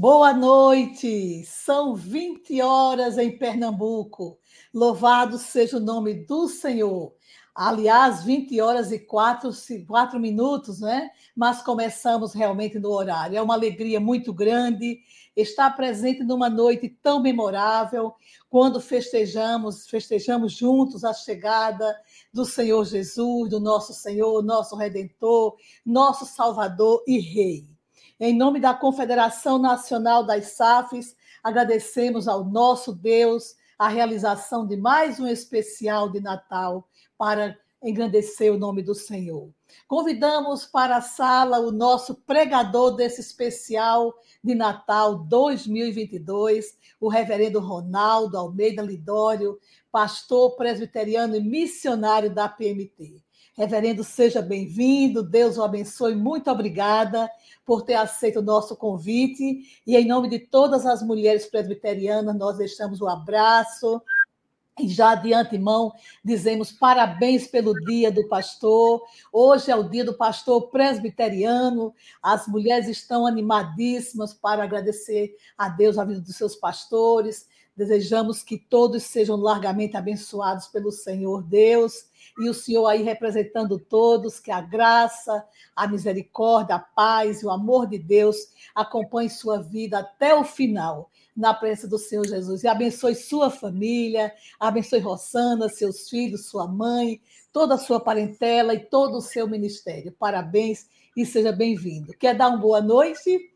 Boa noite! São 20 horas em Pernambuco. Louvado seja o nome do Senhor. Aliás, 20 horas e 4, 4 minutos, né? Mas começamos realmente no horário. É uma alegria muito grande estar presente numa noite tão memorável, quando festejamos, festejamos juntos a chegada do Senhor Jesus, do nosso Senhor, nosso Redentor, nosso Salvador e Rei. Em nome da Confederação Nacional das SAFs, agradecemos ao nosso Deus a realização de mais um especial de Natal para engrandecer o nome do Senhor. Convidamos para a sala o nosso pregador desse especial de Natal 2022, o reverendo Ronaldo Almeida Lidório, pastor presbiteriano e missionário da PMT. Reverendo, seja bem-vindo, Deus o abençoe, muito obrigada por ter aceito o nosso convite. E em nome de todas as mulheres presbiterianas, nós deixamos o abraço. E já de antemão dizemos parabéns pelo dia do pastor. Hoje é o dia do pastor presbiteriano. As mulheres estão animadíssimas para agradecer a Deus a vida dos seus pastores. Desejamos que todos sejam largamente abençoados pelo Senhor Deus e o Senhor aí representando todos, que a graça, a misericórdia, a paz e o amor de Deus acompanhe sua vida até o final, na presença do Senhor Jesus. E abençoe sua família, abençoe Rossana, seus filhos, sua mãe, toda a sua parentela e todo o seu ministério. Parabéns e seja bem-vindo. Quer dar uma boa noite?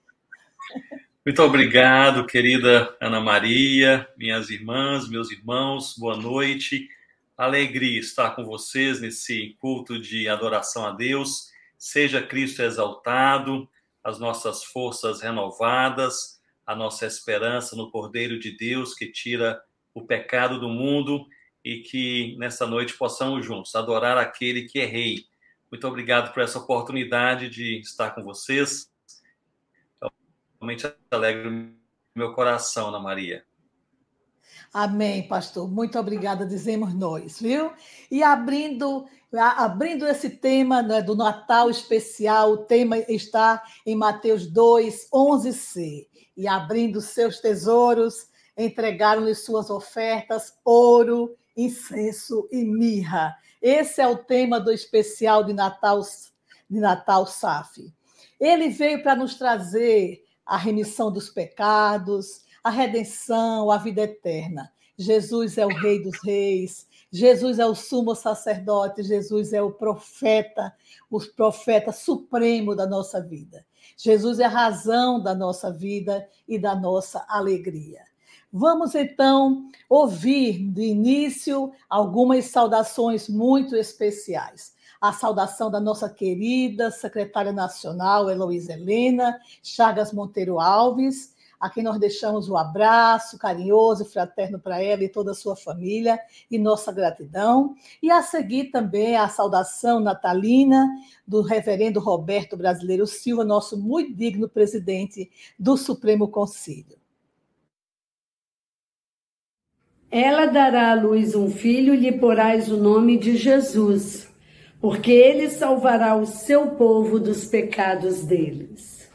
Muito obrigado, querida Ana Maria, minhas irmãs, meus irmãos, boa noite. Alegria estar com vocês nesse culto de adoração a Deus. Seja Cristo exaltado, as nossas forças renovadas, a nossa esperança no Cordeiro de Deus que tira o pecado do mundo e que nessa noite possamos juntos adorar aquele que é Rei. Muito obrigado por essa oportunidade de estar com vocês. Realmente alegra o meu coração, Ana Maria. Amém, pastor. Muito obrigada, dizemos nós, viu? E abrindo, abrindo esse tema né, do Natal especial, o tema está em Mateus 2, 11c. E abrindo seus tesouros, entregaram-lhe suas ofertas, ouro, incenso e mirra. Esse é o tema do especial de Natal, de Natal SAF. Ele veio para nos trazer a remissão dos pecados, a redenção, a vida eterna. Jesus é o Rei dos Reis, Jesus é o sumo sacerdote, Jesus é o profeta, o profeta supremo da nossa vida. Jesus é a razão da nossa vida e da nossa alegria. Vamos então ouvir de início algumas saudações muito especiais. A saudação da nossa querida secretária nacional, Heloísa Helena Chagas Monteiro Alves, a quem nós deixamos o abraço carinhoso e fraterno para ela e toda a sua família e nossa gratidão. E a seguir também a saudação natalina do reverendo Roberto Brasileiro Silva, nosso muito digno presidente do Supremo Conselho. Ela dará à luz um filho e lhe porás o nome de Jesus, porque ele salvará o seu povo dos pecados deles.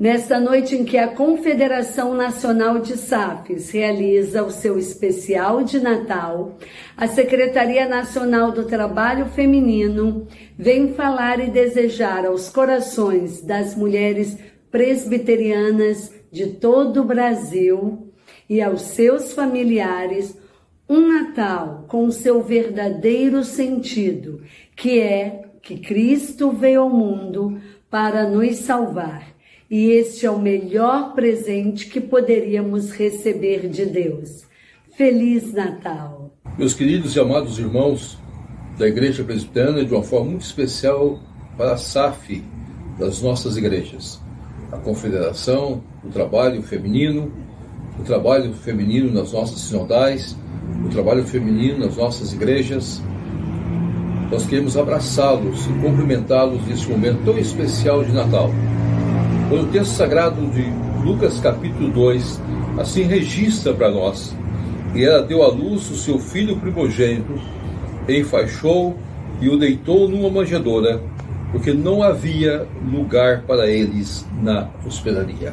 Nesta noite em que a Confederação Nacional de SAFs realiza o seu especial de Natal, a Secretaria Nacional do Trabalho Feminino vem falar e desejar aos corações das mulheres presbiterianas de todo o Brasil e aos seus familiares um Natal com seu verdadeiro sentido, que é que Cristo veio ao mundo para nos salvar e este é o melhor presente que poderíamos receber de Deus. Feliz Natal! Meus queridos e amados irmãos da Igreja Presbiteriana, de uma forma muito especial para a SAF das nossas igrejas, a Confederação, o Trabalho Feminino, o trabalho feminino nas nossas sinodais, o trabalho feminino nas nossas igrejas. Nós queremos abraçá-los e cumprimentá-los nesse momento tão especial de Natal quando o texto sagrado de Lucas capítulo 2 assim registra para nós. E ela deu à luz o seu filho primogênito, enfaixou e o deitou numa manjedoura, porque não havia lugar para eles na hospedaria.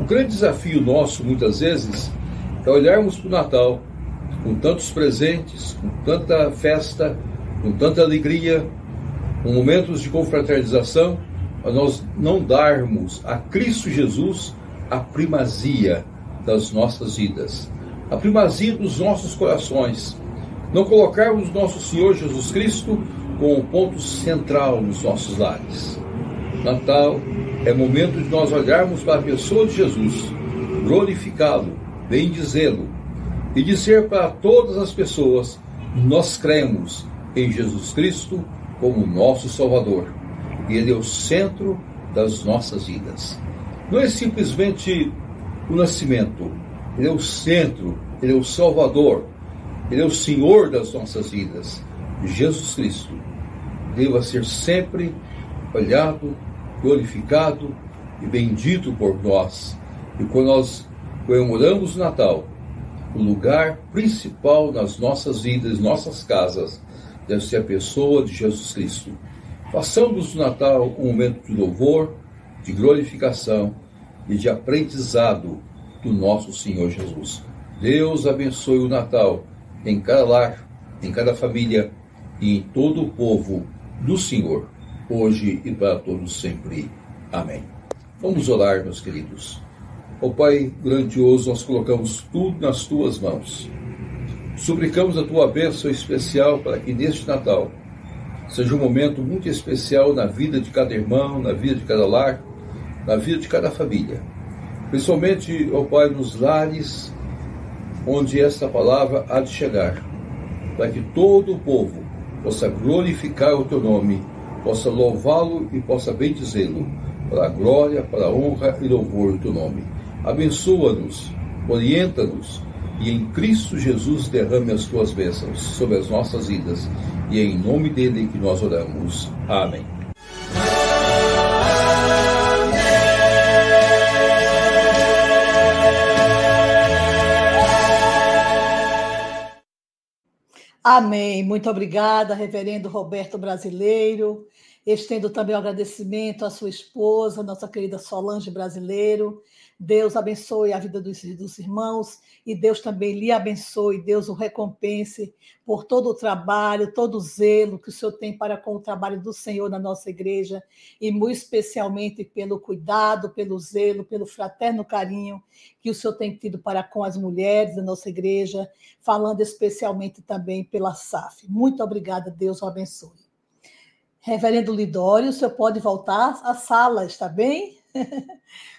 O grande desafio nosso, muitas vezes, é olharmos para o Natal com tantos presentes, com tanta festa, com tanta alegria, com momentos de confraternização, a nós não darmos a Cristo Jesus a primazia das nossas vidas, a primazia dos nossos corações. Não colocarmos nosso Senhor Jesus Cristo como ponto central nos nossos lares. Natal é momento de nós olharmos para a pessoa de Jesus, glorificá-lo, bendizê-lo e dizer para todas as pessoas: nós cremos em Jesus Cristo como nosso Salvador e Ele é o centro das nossas vidas. Não é simplesmente o nascimento, Ele é o centro, Ele é o Salvador, Ele é o Senhor das nossas vidas. Jesus Cristo deva ser sempre olhado, glorificado e bendito por nós. E quando nós comemoramos o Natal, o lugar principal nas nossas vidas, nossas casas, deve ser a pessoa de Jesus Cristo. Façamos do Natal um momento de louvor, de glorificação e de aprendizado do nosso Senhor Jesus. Deus abençoe o Natal em cada lar, em cada família e em todo o povo do Senhor, hoje e para todos sempre. Amém. Vamos orar, meus queridos. Ó Pai grandioso, nós colocamos tudo nas tuas mãos. Suplicamos a tua bênção especial para que neste Natal seja um momento muito especial na vida de cada irmão, na vida de cada lar, na vida de cada família. Principalmente, ó Pai, nos lares onde esta palavra há de chegar, para que todo o povo possa glorificar o teu nome, possa louvá-lo e possa bendizê-lo, para a glória, para a honra e louvor do teu nome. Abençoa-nos, orienta-nos e em Cristo Jesus derrame as tuas bênçãos sobre as nossas vidas. E é em nome dele que nós oramos. Amém. Amém. Muito obrigada, reverendo Roberto Brasileiro. Estendo também o agradecimento à sua esposa, nossa querida Solange Brasileiro, Deus abençoe a vida dos, dos, irmãos e Deus também lhe abençoe, Deus o recompense por todo o trabalho, todo o zelo que o Senhor tem para com o trabalho do Senhor na nossa igreja e muito especialmente pelo cuidado, pelo zelo, pelo fraterno carinho que o Senhor tem tido para com as mulheres da nossa igreja, falando especialmente também pela SAF. Muito obrigada, Deus o abençoe. Reverendo Lidório, o senhor pode voltar à sala, está bem?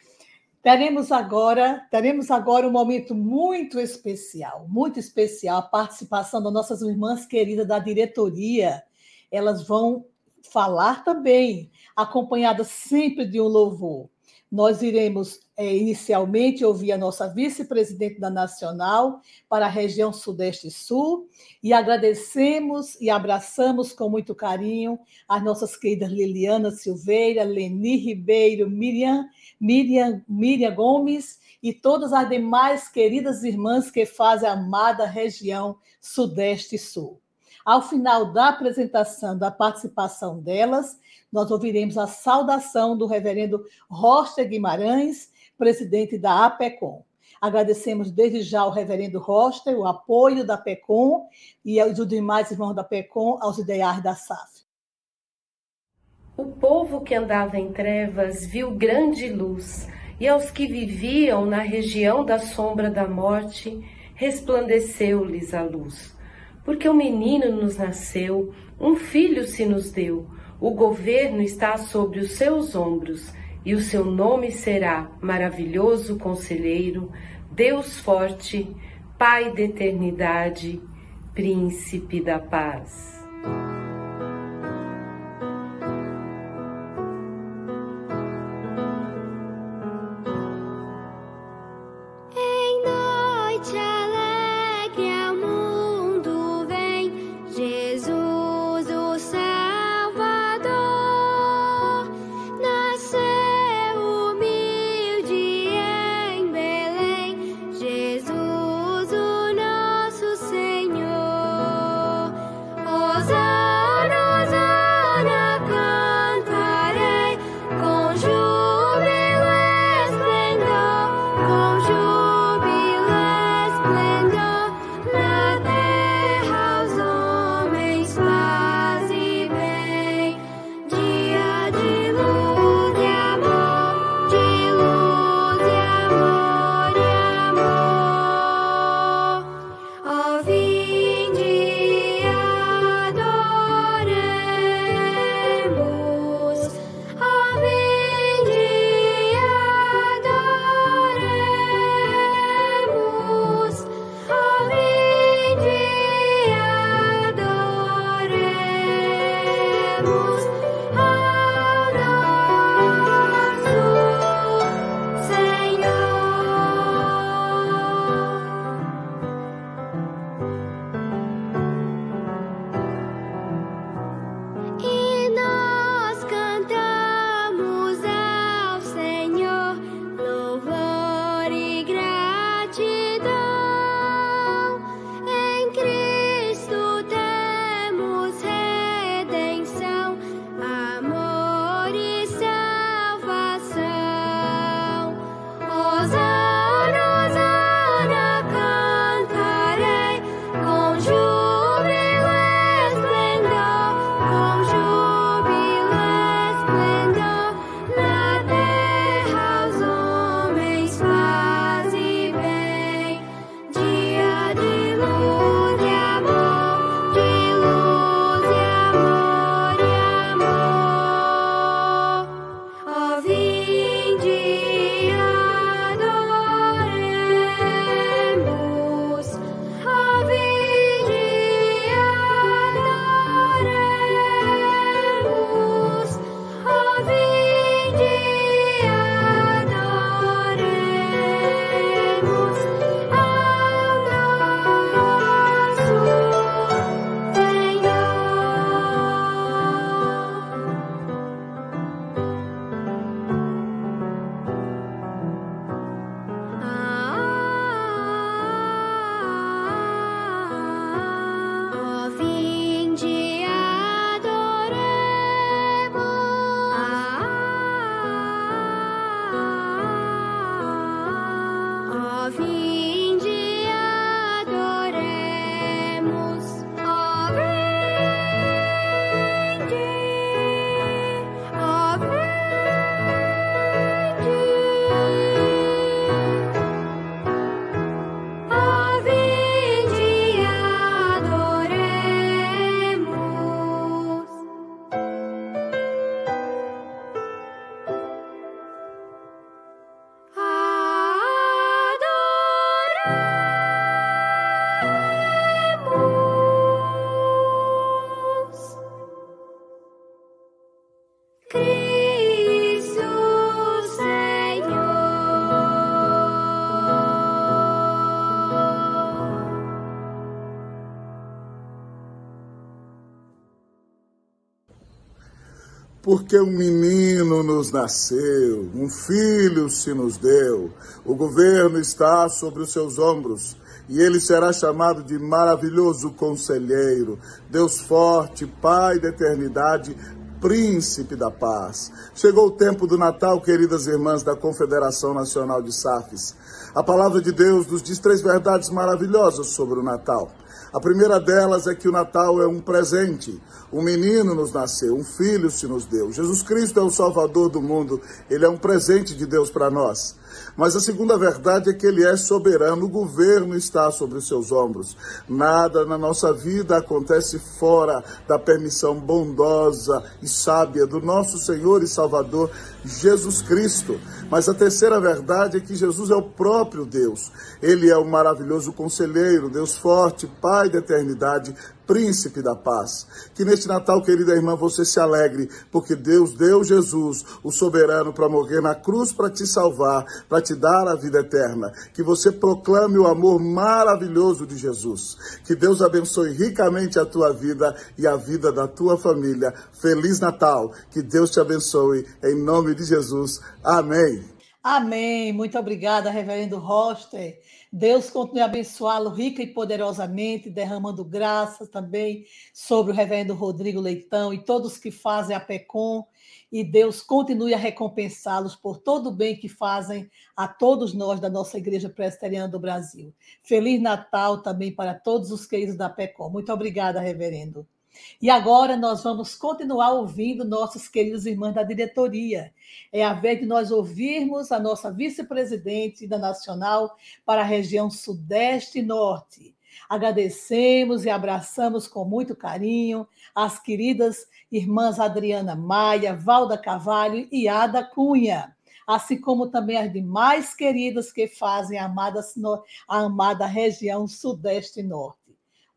teremos agora, teremos agora um momento muito especial, muito especial, a participação das nossas irmãs queridas da diretoria. Elas vão falar também, acompanhadas sempre de um louvor. Nós iremos é, inicialmente ouvir a nossa vice-presidente da Nacional para a região Sudeste e Sul e agradecemos e abraçamos com muito carinho as nossas queridas Liliana Silveira, Leni Ribeiro, Miriam, Miriam, Miriam Gomes e todas as demais queridas irmãs que fazem a amada região Sudeste e Sul. Ao final da apresentação, da participação delas, nós ouviremos a saudação do reverendo Rocha Guimarães, presidente da APECOM. Agradecemos desde já ao reverendo Rocha o apoio da PECOM e aos demais irmãos da PECOM aos ideais da SAF. O povo que andava em trevas viu grande luz, e aos que viviam na região da sombra da morte, resplandeceu-lhes a luz. Porque o um menino nos nasceu, um filho se nos deu o governo está sobre os seus ombros e o seu nome será Maravilhoso Conselheiro, Deus Forte, Pai da Eternidade, Príncipe da Paz. Porque um menino nos nasceu, um filho se nos deu. O governo está sobre os seus ombros e ele será chamado de maravilhoso conselheiro, Deus forte, Pai da eternidade, príncipe da paz. Chegou o tempo do Natal, queridas irmãs da Confederação Nacional de Safes. A palavra de Deus nos diz três verdades maravilhosas sobre o Natal. A primeira delas é que o Natal é um presente. Um menino nos nasceu, um filho se nos deu. Jesus Cristo é o Salvador do mundo, ele é um presente de Deus para nós. Mas a segunda verdade é que ele é soberano, o governo está sobre os seus ombros. Nada na nossa vida acontece fora da permissão bondosa e sábia do nosso Senhor e Salvador Jesus Cristo. Mas a terceira verdade é que Jesus é o próprio Deus. Ele é o maravilhoso conselheiro, Deus forte, Pai da eternidade, príncipe da paz. Que neste Natal, querida irmã, você se alegre, porque Deus deu Jesus, o soberano, para morrer na cruz para te salvar, para te dar a vida eterna. Que você proclame o amor maravilhoso de Jesus. Que Deus abençoe ricamente a tua vida e a vida da tua família. Feliz Natal. Que Deus te abençoe em nome de Jesus. Amém. Amém. Muito obrigada, Reverendo Roster. Deus continue abençoá-lo rica e poderosamente, derramando graças também sobre o reverendo Rodrigo Leitão e todos que fazem a PECOM. E Deus continue a recompensá-los por todo o bem que fazem a todos nós da nossa Igreja Presbiteriana do Brasil. Feliz Natal também para todos os queridos da PECOM. Muito obrigada, reverendo. E agora nós vamos continuar ouvindo nossos queridos irmãos da diretoria. É a vez de nós ouvirmos a nossa vice-presidente da Nacional para a região Sudeste e Norte. Agradecemos e abraçamos com muito carinho as queridas irmãs Adriana Maia, Valda Cavalho e Ada Cunha, assim como também as demais queridas que fazem a amada, a amada região Sudeste e Norte.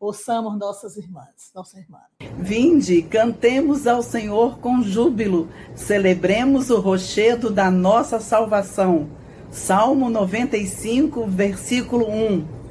Ouçamos nossas irmãs, nossa irmã. Vinde, cantemos ao Senhor com júbilo, celebremos o rochedo da nossa salvação. Salmo 95, versículo 1.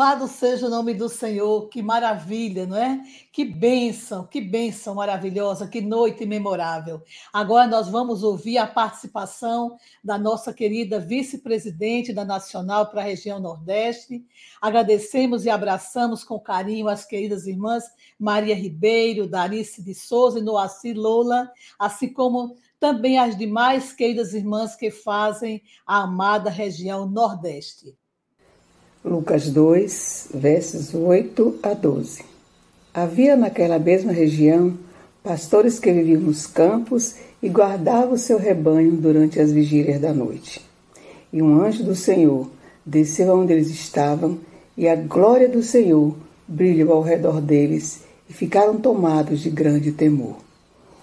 Louvado seja o nome do Senhor, que maravilha, não é? Que bênção, que bênção maravilhosa, que noite memorável. Agora nós vamos ouvir a participação da nossa querida vice-presidente da Nacional para a região Nordeste. Agradecemos e abraçamos com carinho as queridas irmãs Maria Ribeiro, Darice de Souza e Noaci Lola, assim como também as demais queridas irmãs que fazem a amada região Nordeste. Lucas 2, versos 8 a 12. Havia naquela mesma região pastores que viviam nos campos e guardavam o seu rebanho durante as vigílias da noite. E um anjo do Senhor desceu aonde eles estavam, e a glória do Senhor brilhou ao redor deles, e ficaram tomados de grande temor.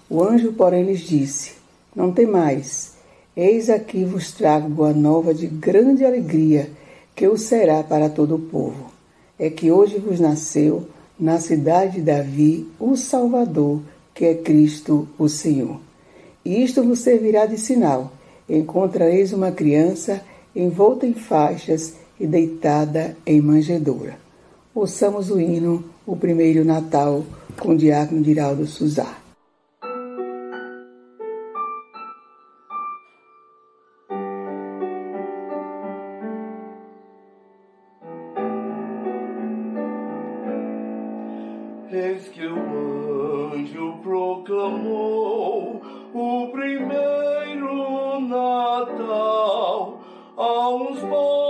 O anjo, porém, lhes disse: Não temais, eis aqui vos trago boa nova de grande alegria que o será para todo o povo. É que hoje vos nasceu, na cidade de Davi, o Salvador, que é Cristo o Senhor. E isto vos servirá de sinal: encontrareis uma criança envolta em faixas e deitada em manjedoura. Ouçamos o hino, o primeiro Natal, com o diácono Diraldo Suzar. Natal a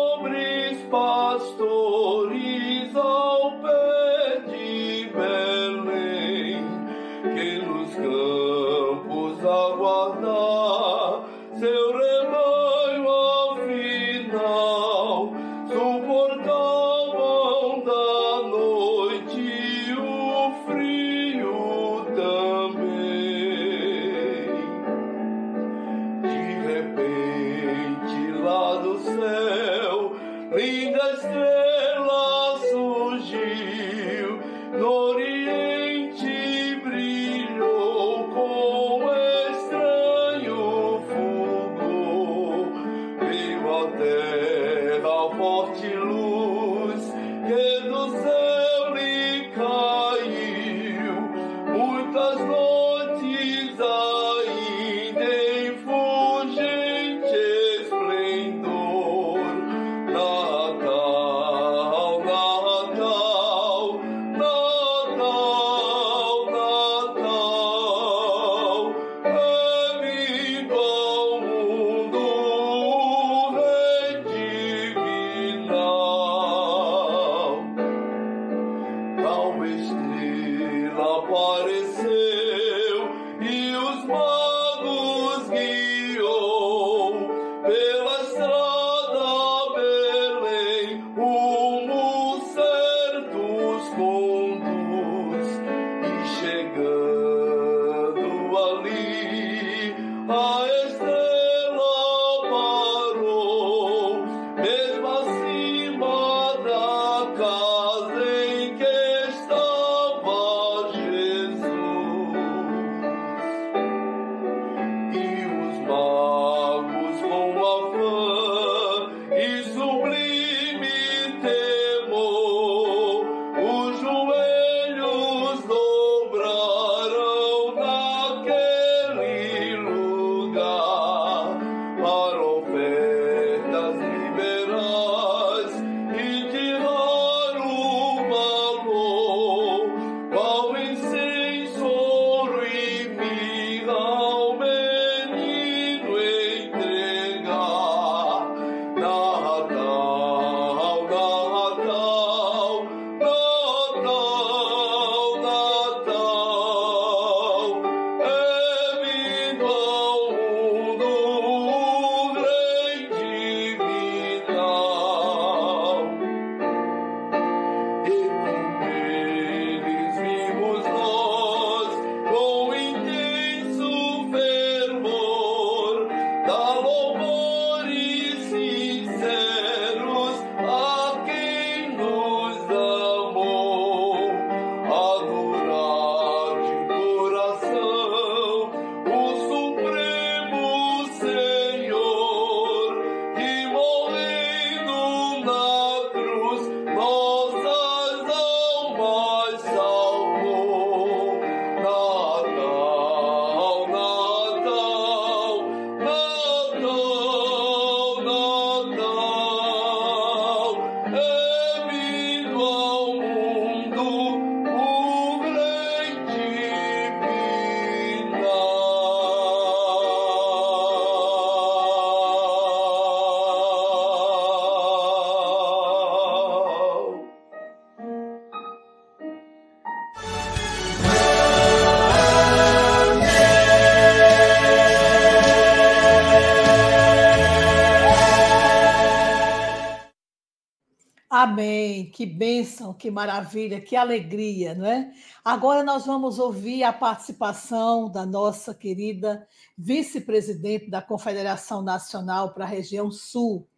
Amém. Que bênção, que maravilha, que alegria, não é? Agora nós vamos ouvir a participação da nossa querida vice-presidente da Confederação Nacional para a região Sul.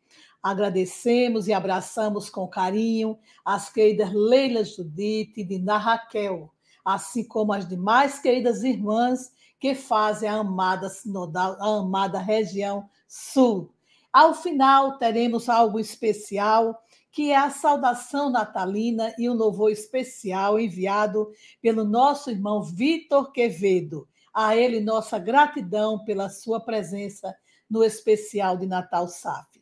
Agradecemos e abraçamos com carinho as queridas Leila Judite e Dina Raquel, assim como as demais queridas irmãs que fazem a amada sinodal, a amada região Sul. Ao final teremos algo especial que é a saudação natalina e o louvor especial enviado pelo nosso irmão Vitor Quevedo. A ele, nossa gratidão pela sua presença no especial de Natal SAF.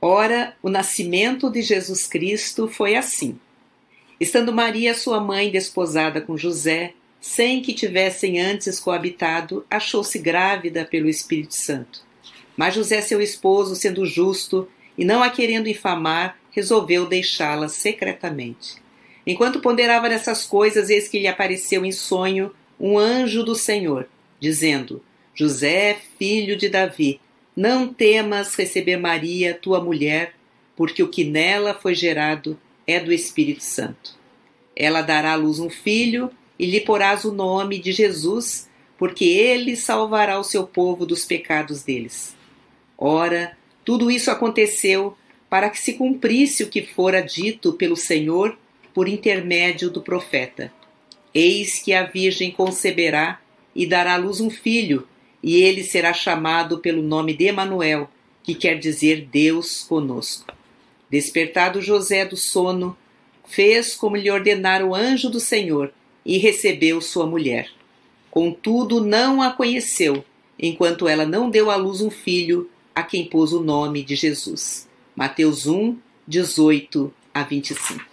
Ora, o nascimento de Jesus Cristo foi assim. Estando Maria, sua mãe, desposada com José, sem que tivessem antes coabitado, achou-se grávida pelo Espírito Santo. Mas José, seu esposo, sendo justo e não a querendo infamar, resolveu deixá-la secretamente. Enquanto ponderava nessas coisas, eis que lhe apareceu em sonho um anjo do Senhor, dizendo: José, filho de Davi, não temas receber Maria, tua mulher, porque o que nela foi gerado é do Espírito Santo. Ela dará à luz um filho e lhe porás o nome de Jesus, porque ele salvará o seu povo dos pecados deles. Ora, tudo isso aconteceu para que se cumprisse o que fora dito pelo Senhor por intermédio do profeta. Eis que a Virgem conceberá e dará à luz um filho, e ele será chamado pelo nome de Emanuel, que quer dizer Deus conosco. Despertado José do sono, fez como lhe ordenara o anjo do Senhor e recebeu sua mulher. Contudo, não a conheceu, enquanto ela não deu à luz um filho, a quem pôs o nome de Jesus. Mateus 1, 18 a 25.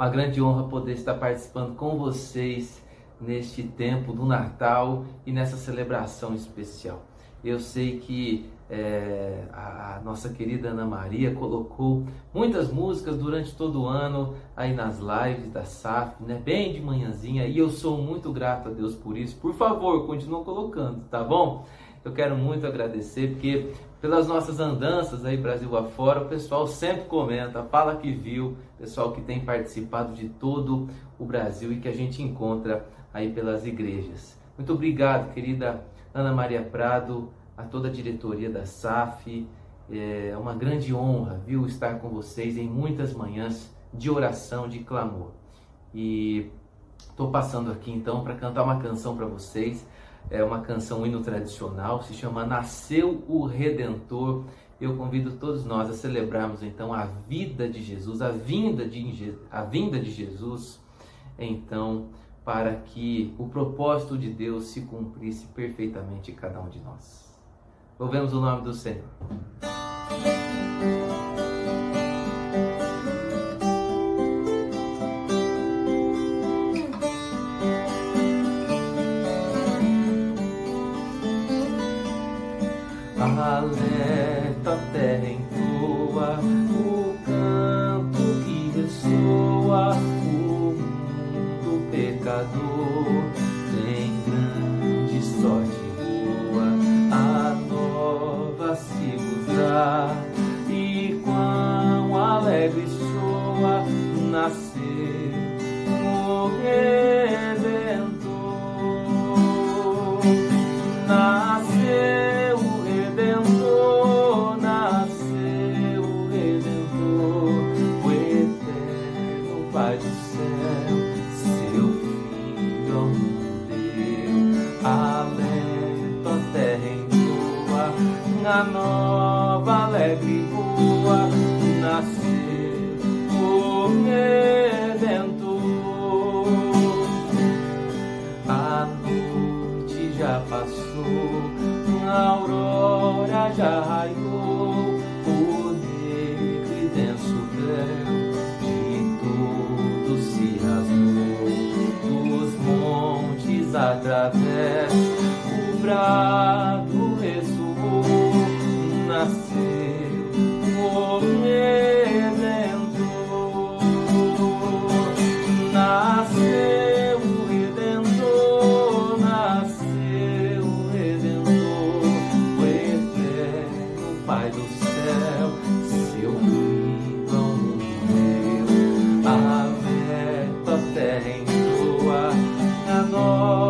Uma grande honra poder estar participando com vocês neste tempo do Natal e nessa celebração especial. Eu sei que É, a, nossa querida Ana Maria colocou muitas músicas durante todo o ano aí nas lives da SAF, né? Bem de manhãzinha, e eu sou muito grato a Deus por isso. Por favor, continue colocando, tá bom? Eu quero muito agradecer porque pelas nossas andanças aí Brasil afora, o pessoal sempre comenta, fala que viu, pessoal que tem participado de todo o Brasil e que a gente encontra aí pelas igrejas. Muito obrigado, querida Ana Maria Prado, a toda a diretoria da SAF. É uma grande honra, viu, estar com vocês em muitas manhãs de oração, de clamor. E estou passando aqui então para cantar uma canção para vocês. É uma canção um hino tradicional, se chama Nasceu o Redentor. Eu convido todos nós a celebrarmos então a vida de Jesus, a vinda de, a vinda de Jesus. Então, para que o propósito de Deus se cumprisse perfeitamente em cada um de nós. Louvemos o nome do Senhor. O canto que ressoa pecador entoa, a nova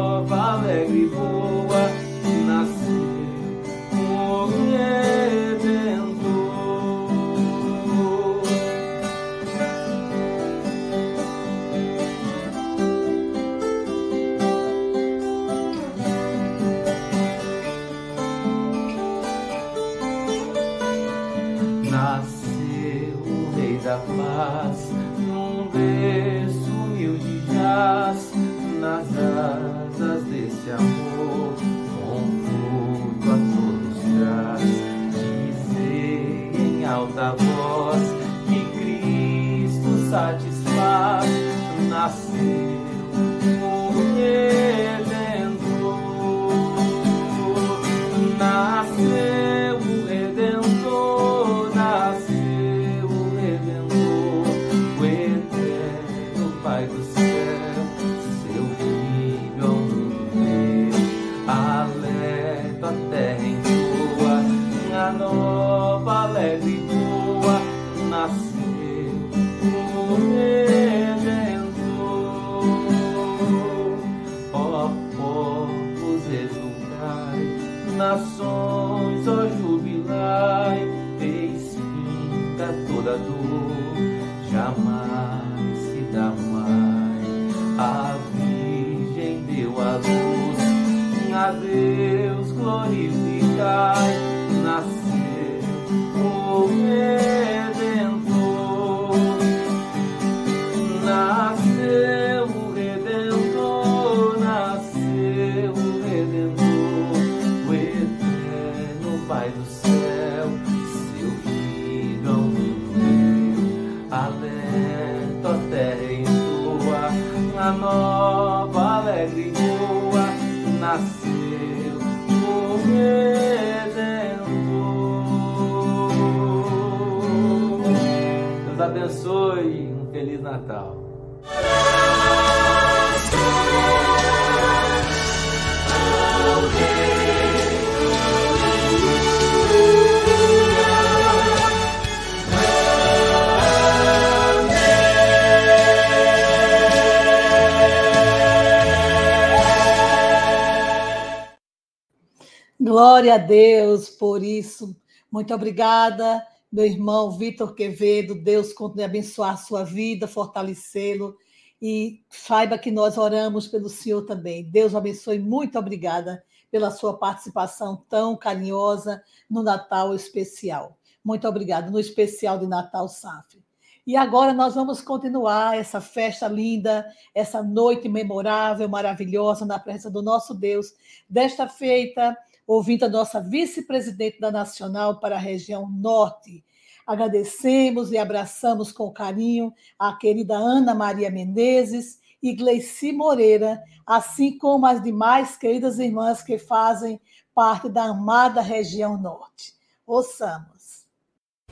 Muito obrigada, meu irmão Vitor Quevedo. Deus continue a abençoar a sua vida, fortalecê-lo. E saiba que nós oramos pelo Senhor também. Deus abençoe. Muito obrigada pela sua participação tão carinhosa no Natal especial. Muito obrigada, no especial de Natal SAF. E agora nós vamos continuar essa festa linda, essa noite memorável, maravilhosa, na presença do nosso Deus, desta feita ouvindo a nossa vice-presidente da Nacional para a região Norte. Agradecemos e abraçamos com carinho a querida Ana Maria Menezes e Gleici Moreira, assim como as demais queridas irmãs que fazem parte da amada região Norte. Ouçamos.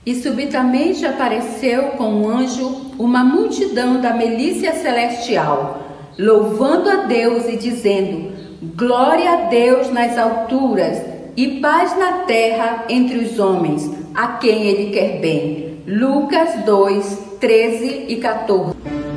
E subitamente apareceu com um anjo uma multidão da milícia celestial, louvando a Deus e dizendo: Glória a Deus nas alturas e paz na terra entre os homens, a quem ele quer bem. Lucas 2, 13 e 14.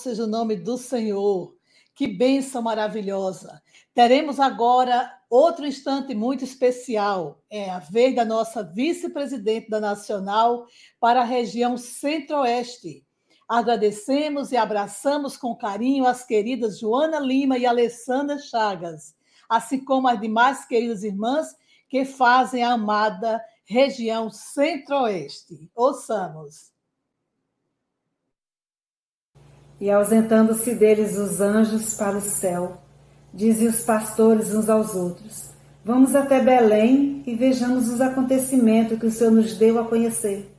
Seja o nome do Senhor. Que bênção maravilhosa. Teremos agora outro instante muito especial. É a vez da nossa vice-presidente da Nacional para a região Centro-Oeste. Agradecemos e abraçamos com carinho as queridas Joana Lima e Alessandra Chagas, assim como as demais queridas irmãs que fazem a amada região Centro-Oeste. Ouçamos. E ausentando-se deles os anjos para o céu, Diziam os pastores uns aos outros: Vamos até Belém e vejamos os acontecimentos que o Senhor nos deu a conhecer.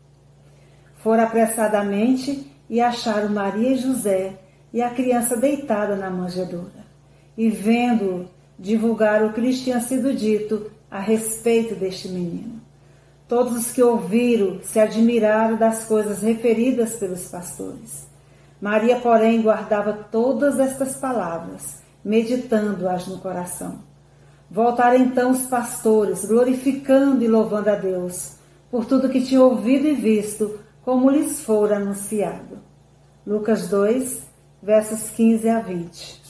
Foram apressadamente e acharam Maria e José e a criança deitada na manjedoura. E vendo-o, divulgaram o que lhes tinha sido dito a respeito deste menino. Todos os que ouviram se admiraram das coisas referidas pelos pastores. Maria, porém, guardava todas estas palavras, meditando-as no coração. Voltaram então os pastores, glorificando e louvando a Deus por tudo que tinham ouvido e visto, como lhes fora anunciado. Lucas 2, versos 15 a 20.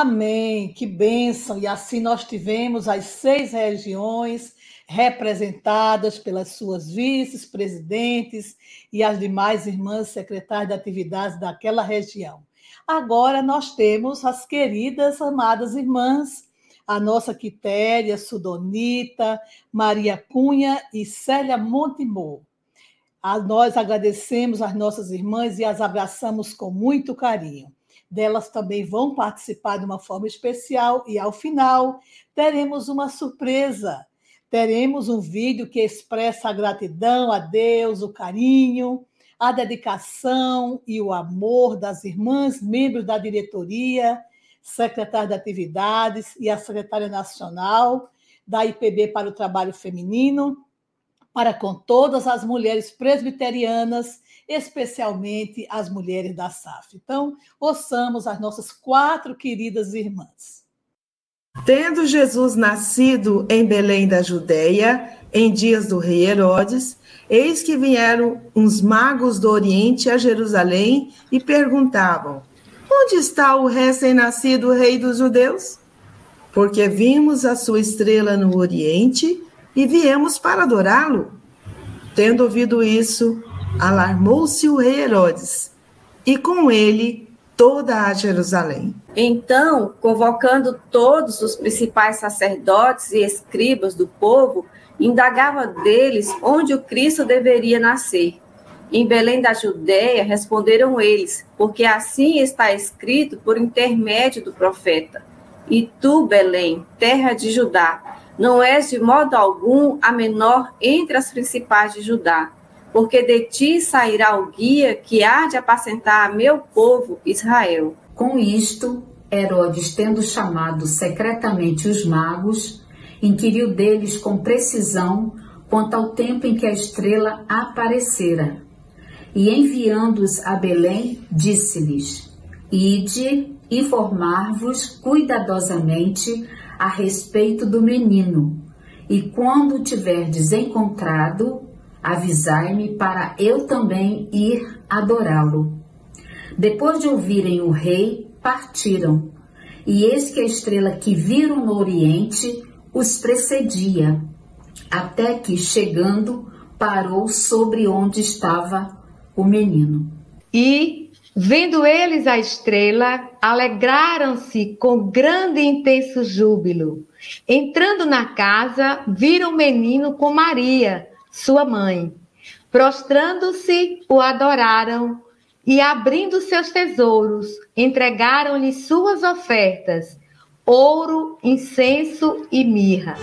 Amém, que bênção! E assim nós tivemos as seis regiões representadas pelas suas vices-presidentes e as demais irmãs secretárias de atividades daquela região. Agora nós temos as queridas, amadas irmãs, a nossa Quitéria, Sudonita, Maria Cunha e Célia Montemor. A nós agradecemos as nossas irmãs e as abraçamos com muito carinho delas também vão participar de uma forma especial e ao final teremos uma surpresa. Teremos um vídeo que expressa a gratidão a Deus, o carinho, a dedicação e o amor das irmãs, membros da diretoria, secretária de atividades e a secretária nacional da IPB para o Trabalho Feminino, para com todas as mulheres presbiterianas especialmente as mulheres da SAF. Então, ouçamos as nossas quatro queridas irmãs. Tendo Jesus nascido em Belém da Judéia, em dias do rei Herodes, eis que vieram uns magos do Oriente a Jerusalém e perguntavam: Onde está o recém-nascido rei dos judeus? Porque vimos a sua estrela no Oriente e viemos para adorá-lo. Tendo ouvido isso, alarmou-se o rei Herodes, e com ele toda a Jerusalém. Então, convocando todos os principais sacerdotes e escribas do povo, indagava deles onde o Cristo deveria nascer. Em Belém da Judéia, responderam eles, porque assim está escrito por intermédio do profeta. E tu, Belém, terra de Judá, não és de modo algum a menor entre as principais de Judá, porque de ti sairá o guia que há de apacentar a meu povo Israel. Com isto, Herodes, tendo chamado secretamente os magos, inquiriu deles com precisão quanto ao tempo em que a estrela aparecera. E enviando-os a Belém, disse-lhes: Ide informar-vos cuidadosamente a respeito do menino, e quando tiverdes encontrado, avisai-me para eu também ir adorá-lo. Depois de ouvirem o rei, partiram. E eis que a estrela que viram no oriente os precedia, até que, chegando, parou sobre onde estava o menino. E, vendo eles a estrela, alegraram-se com grande e intenso júbilo. Entrando na casa, viram o menino com Maria, sua mãe. Prostrando-se, o adoraram e, abrindo seus tesouros, entregaram-lhe suas ofertas: ouro, incenso e mirra.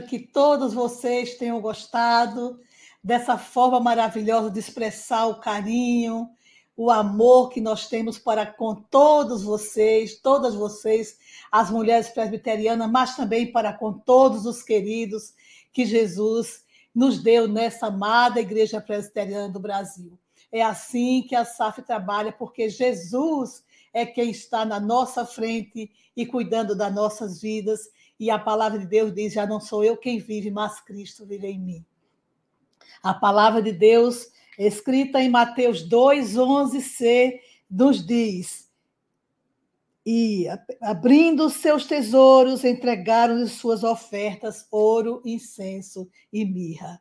Espero que todos vocês tenham gostado dessa forma maravilhosa de expressar o carinho, o amor que nós temos para com todos vocês, todas vocês, as mulheres presbiterianas, mas também para com todos os queridos que Jesus nos deu nessa amada Igreja Presbiteriana do Brasil. É assim que a SAF trabalha, porque Jesus é quem está na nossa frente e cuidando das nossas vidas. E a palavra de Deus diz: já não sou eu quem vive, mas Cristo vive em mim. A palavra de Deus, escrita em Mateus 2, 11c, nos diz: E abrindo seus tesouros, entregaram-lhe suas ofertas, ouro, incenso e mirra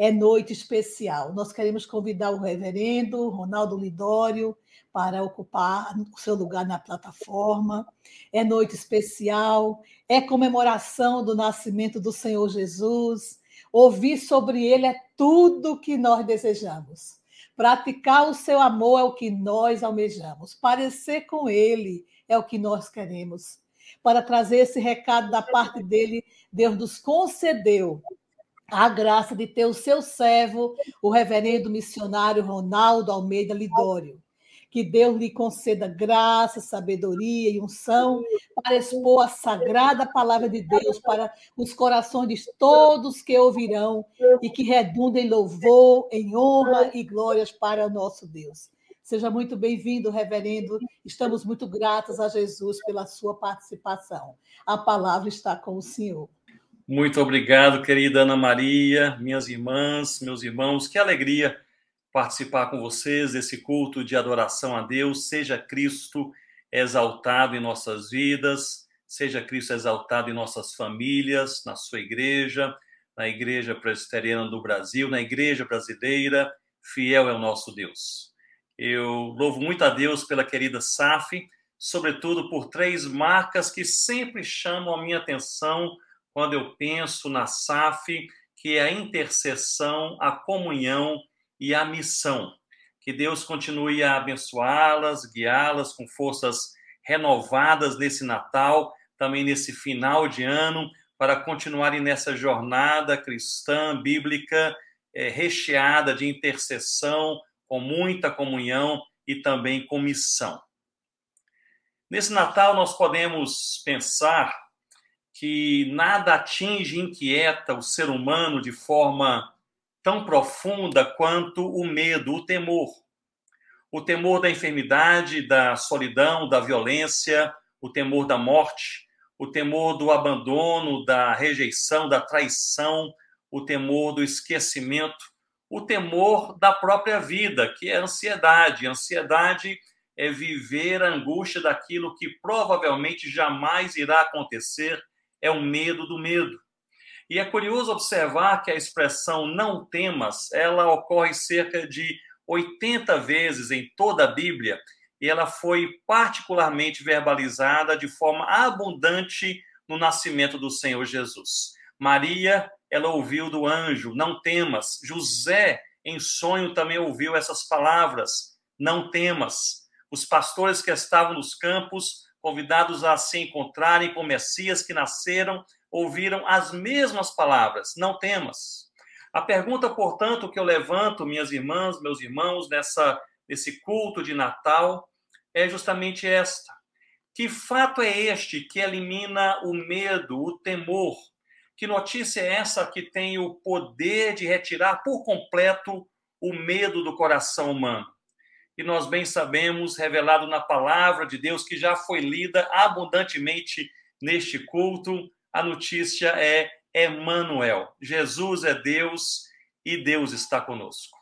é noite especial. Nós queremos convidar o reverendo Ronaldo Lidório para ocupar o seu lugar na plataforma. É noite especial, é comemoração do nascimento do Senhor Jesus. Ouvir sobre ele é tudo que nós desejamos. Praticar o seu amor é o que nós almejamos. Parecer com ele é o que nós queremos. Para trazer esse recado da parte dele, Deus nos concedeu a graça de ter o seu servo, o reverendo missionário Ronaldo Almeida Lidório. Que Deus lhe conceda graça, sabedoria e unção para expor a sagrada palavra de Deus para os corações de todos que ouvirão e que redundem em louvor, em honra e glórias para o nosso Deus. Seja muito bem-vindo, reverendo. Estamos muito gratos a Jesus pela sua participação. A palavra está com o senhor. Muito obrigado, querida Ana Maria, minhas irmãs, meus irmãos. Que alegria participar com vocês desse culto de adoração a Deus. Seja Cristo exaltado em nossas vidas, seja Cristo exaltado em nossas famílias, na sua igreja, na Igreja Presbiteriana do Brasil, na Igreja Brasileira. Fiel é o nosso Deus. Eu louvo muito a Deus pela querida Saf, sobretudo por três marcas que sempre chamam a minha atenção quando eu penso na SAF, que é a intercessão, a comunhão e a missão. Que Deus continue a abençoá-las, guiá-las com forças renovadas nesse Natal, também nesse final de ano, para continuarem nessa jornada cristã, bíblica, é, recheada de intercessão, com muita comunhão e também com missão. Nesse Natal, nós podemos pensar que nada atinge e inquieta o ser humano de forma tão profunda quanto o medo, o temor. O temor da enfermidade, da solidão, da violência, o temor da morte, o temor do abandono, da rejeição, da traição, o temor do esquecimento, o temor da própria vida, que é a ansiedade. A ansiedade é viver a angústia daquilo que provavelmente jamais irá acontecer é o medo do medo. E é curioso observar que a expressão não temas, ela ocorre cerca de 80 vezes em toda a Bíblia, e ela foi particularmente verbalizada de forma abundante no nascimento do Senhor Jesus. Maria, ela ouviu do anjo, não temas. José, em sonho, também ouviu essas palavras, não temas. Os pastores que estavam nos campos convidados a se encontrarem com Messias que nasceram, ouviram as mesmas palavras: não temas. A pergunta, portanto, que eu levanto, minhas irmãs, meus irmãos, nessa nesse culto de Natal, é justamente esta: que fato é este que elimina o medo, o temor? Que notícia é essa que tem o poder de retirar por completo o medo do coração humano? E nós bem sabemos, revelado na palavra de Deus, que já foi lida abundantemente neste culto, a notícia é Emmanuel. Jesus é Deus e Deus está conosco.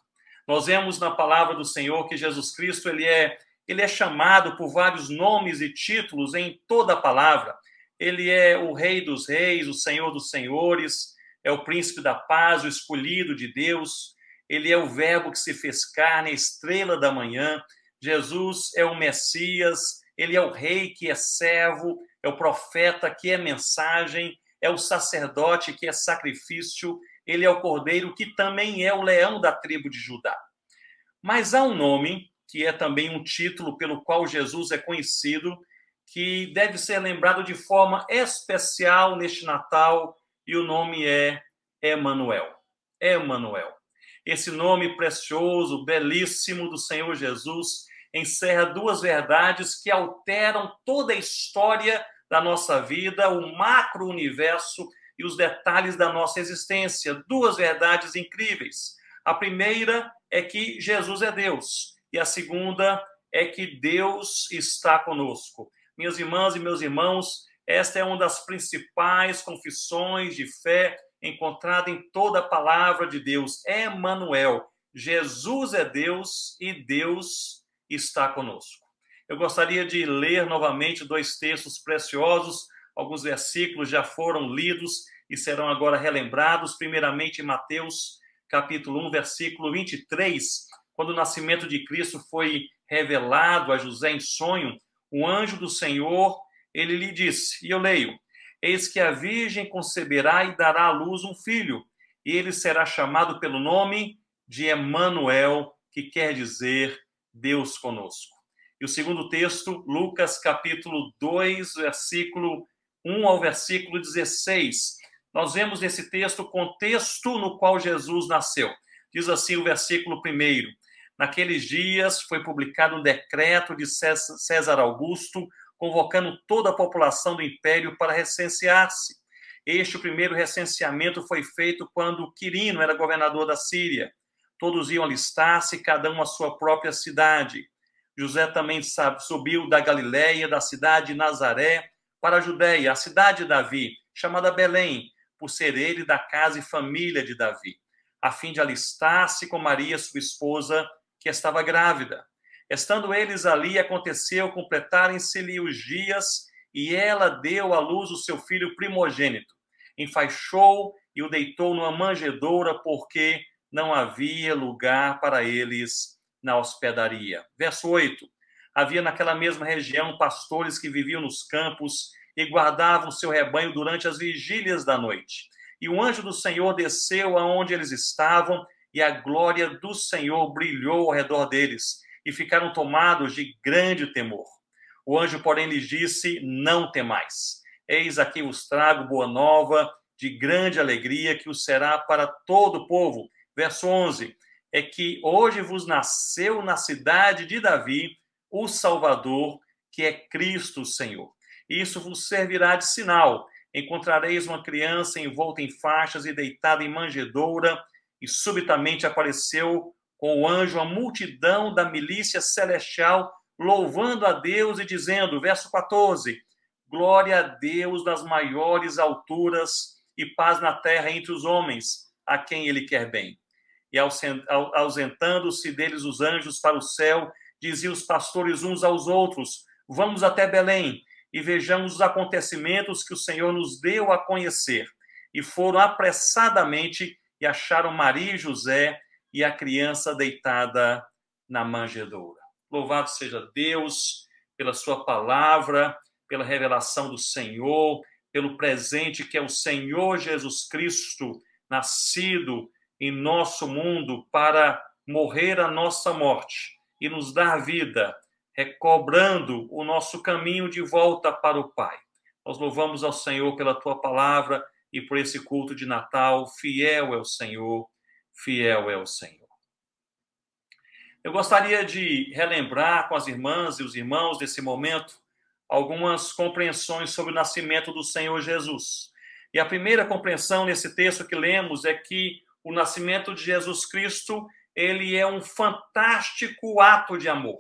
Nós vemos na palavra do Senhor que Jesus Cristo ele é ele é chamado por vários nomes e títulos em toda a palavra. Ele é o Rei dos Reis, o Senhor dos Senhores, é o Príncipe da Paz, o escolhido de Deus, ele é o Verbo que se fez carne, a estrela da manhã. Jesus é o Messias, ele é o Rei que é servo, é o profeta que é mensagem, é o sacerdote que é sacrifício, ele é o Cordeiro que também é o leão da tribo de Judá. Mas há um nome, que é também um título pelo qual Jesus é conhecido, que deve ser lembrado de forma especial neste Natal, e o nome é Emanuel. Emanuel. Esse nome precioso, belíssimo do Senhor Jesus encerra duas verdades que alteram toda a história da nossa vida, o macro-universo e os detalhes da nossa existência. Duas verdades incríveis. A primeira é que Jesus é Deus, e a segunda é que Deus está conosco. Minhas irmãs e meus irmãos, esta é uma das principais confissões de fé encontrada em toda a palavra de Deus. Emmanuel. Jesus é Deus e Deus está conosco. Eu gostaria de ler novamente dois textos preciosos, alguns versículos já foram lidos e serão agora relembrados, primeiramente Mateus, capítulo 1, versículo 23, quando o nascimento de Cristo foi revelado a José em sonho, o anjo do Senhor, ele lhe disse, e eu leio: Eis que a virgem conceberá e dará à luz um filho, e ele será chamado pelo nome de Emanuel, que quer dizer Deus conosco. E o segundo texto, Lucas capítulo 2, versículo 1 ao versículo 16. Nós vemos nesse texto o contexto no qual Jesus nasceu. Diz assim o versículo 1. Naqueles dias foi publicado um decreto de César Augusto convocando toda a população do império para recensear-se. Este primeiro recenseamento foi feito quando Quirino era governador da Síria. Todos iam alistar-se, cada um à sua própria cidade. José também subiu da Galiléia, da cidade de Nazaré, para a Judéia, a cidade de Davi, chamada Belém, por ser ele da casa e família de Davi, a fim de alistar-se com Maria, sua esposa, que estava grávida. Estando eles ali, aconteceu completarem-se-lhe os dias, e ela deu à luz o seu filho primogênito. Enfaixou e o deitou numa manjedoura, porque não havia lugar para eles na hospedaria. Verso 8: Havia naquela mesma região pastores que viviam nos campos e guardavam seu rebanho durante as vigílias da noite. E o anjo do Senhor desceu aonde eles estavam, e a glória do Senhor brilhou ao redor deles, e ficaram tomados de grande temor. O anjo, porém, lhes disse: Não temais. Eis aqui os trago boa nova, de grande alegria, que o será para todo o povo. Verso 11: é que hoje vos nasceu na cidade de Davi o Salvador, que é Cristo Senhor. Isso vos servirá de sinal. Encontrareis uma criança envolta em faixas e deitada em manjedoura, e subitamente apareceu com o anjo a multidão da milícia celestial, louvando a Deus e dizendo, verso 14: Glória a Deus nas maiores alturas e paz na terra entre os homens, a quem ele quer bem e ausentando-se deles os anjos para o céu, diziam os pastores uns aos outros: Vamos até Belém e vejamos os acontecimentos que o Senhor nos deu a conhecer. E foram apressadamente e acharam Maria e José e a criança deitada na manjedoura. Louvado seja Deus pela sua palavra, pela revelação do Senhor, pelo presente que é o Senhor Jesus Cristo, nascido em nosso mundo para morrer a nossa morte e nos dar vida, recobrando o nosso caminho de volta para o Pai. Nós louvamos ao Senhor pela tua palavra e por esse culto de Natal. Fiel é o Senhor, fiel é o Senhor. Eu gostaria de relembrar com as irmãs e os irmãos desse momento algumas compreensões sobre o nascimento do Senhor Jesus. E a primeira compreensão nesse texto que lemos é que o nascimento de Jesus Cristo, ele é um fantástico ato de amor.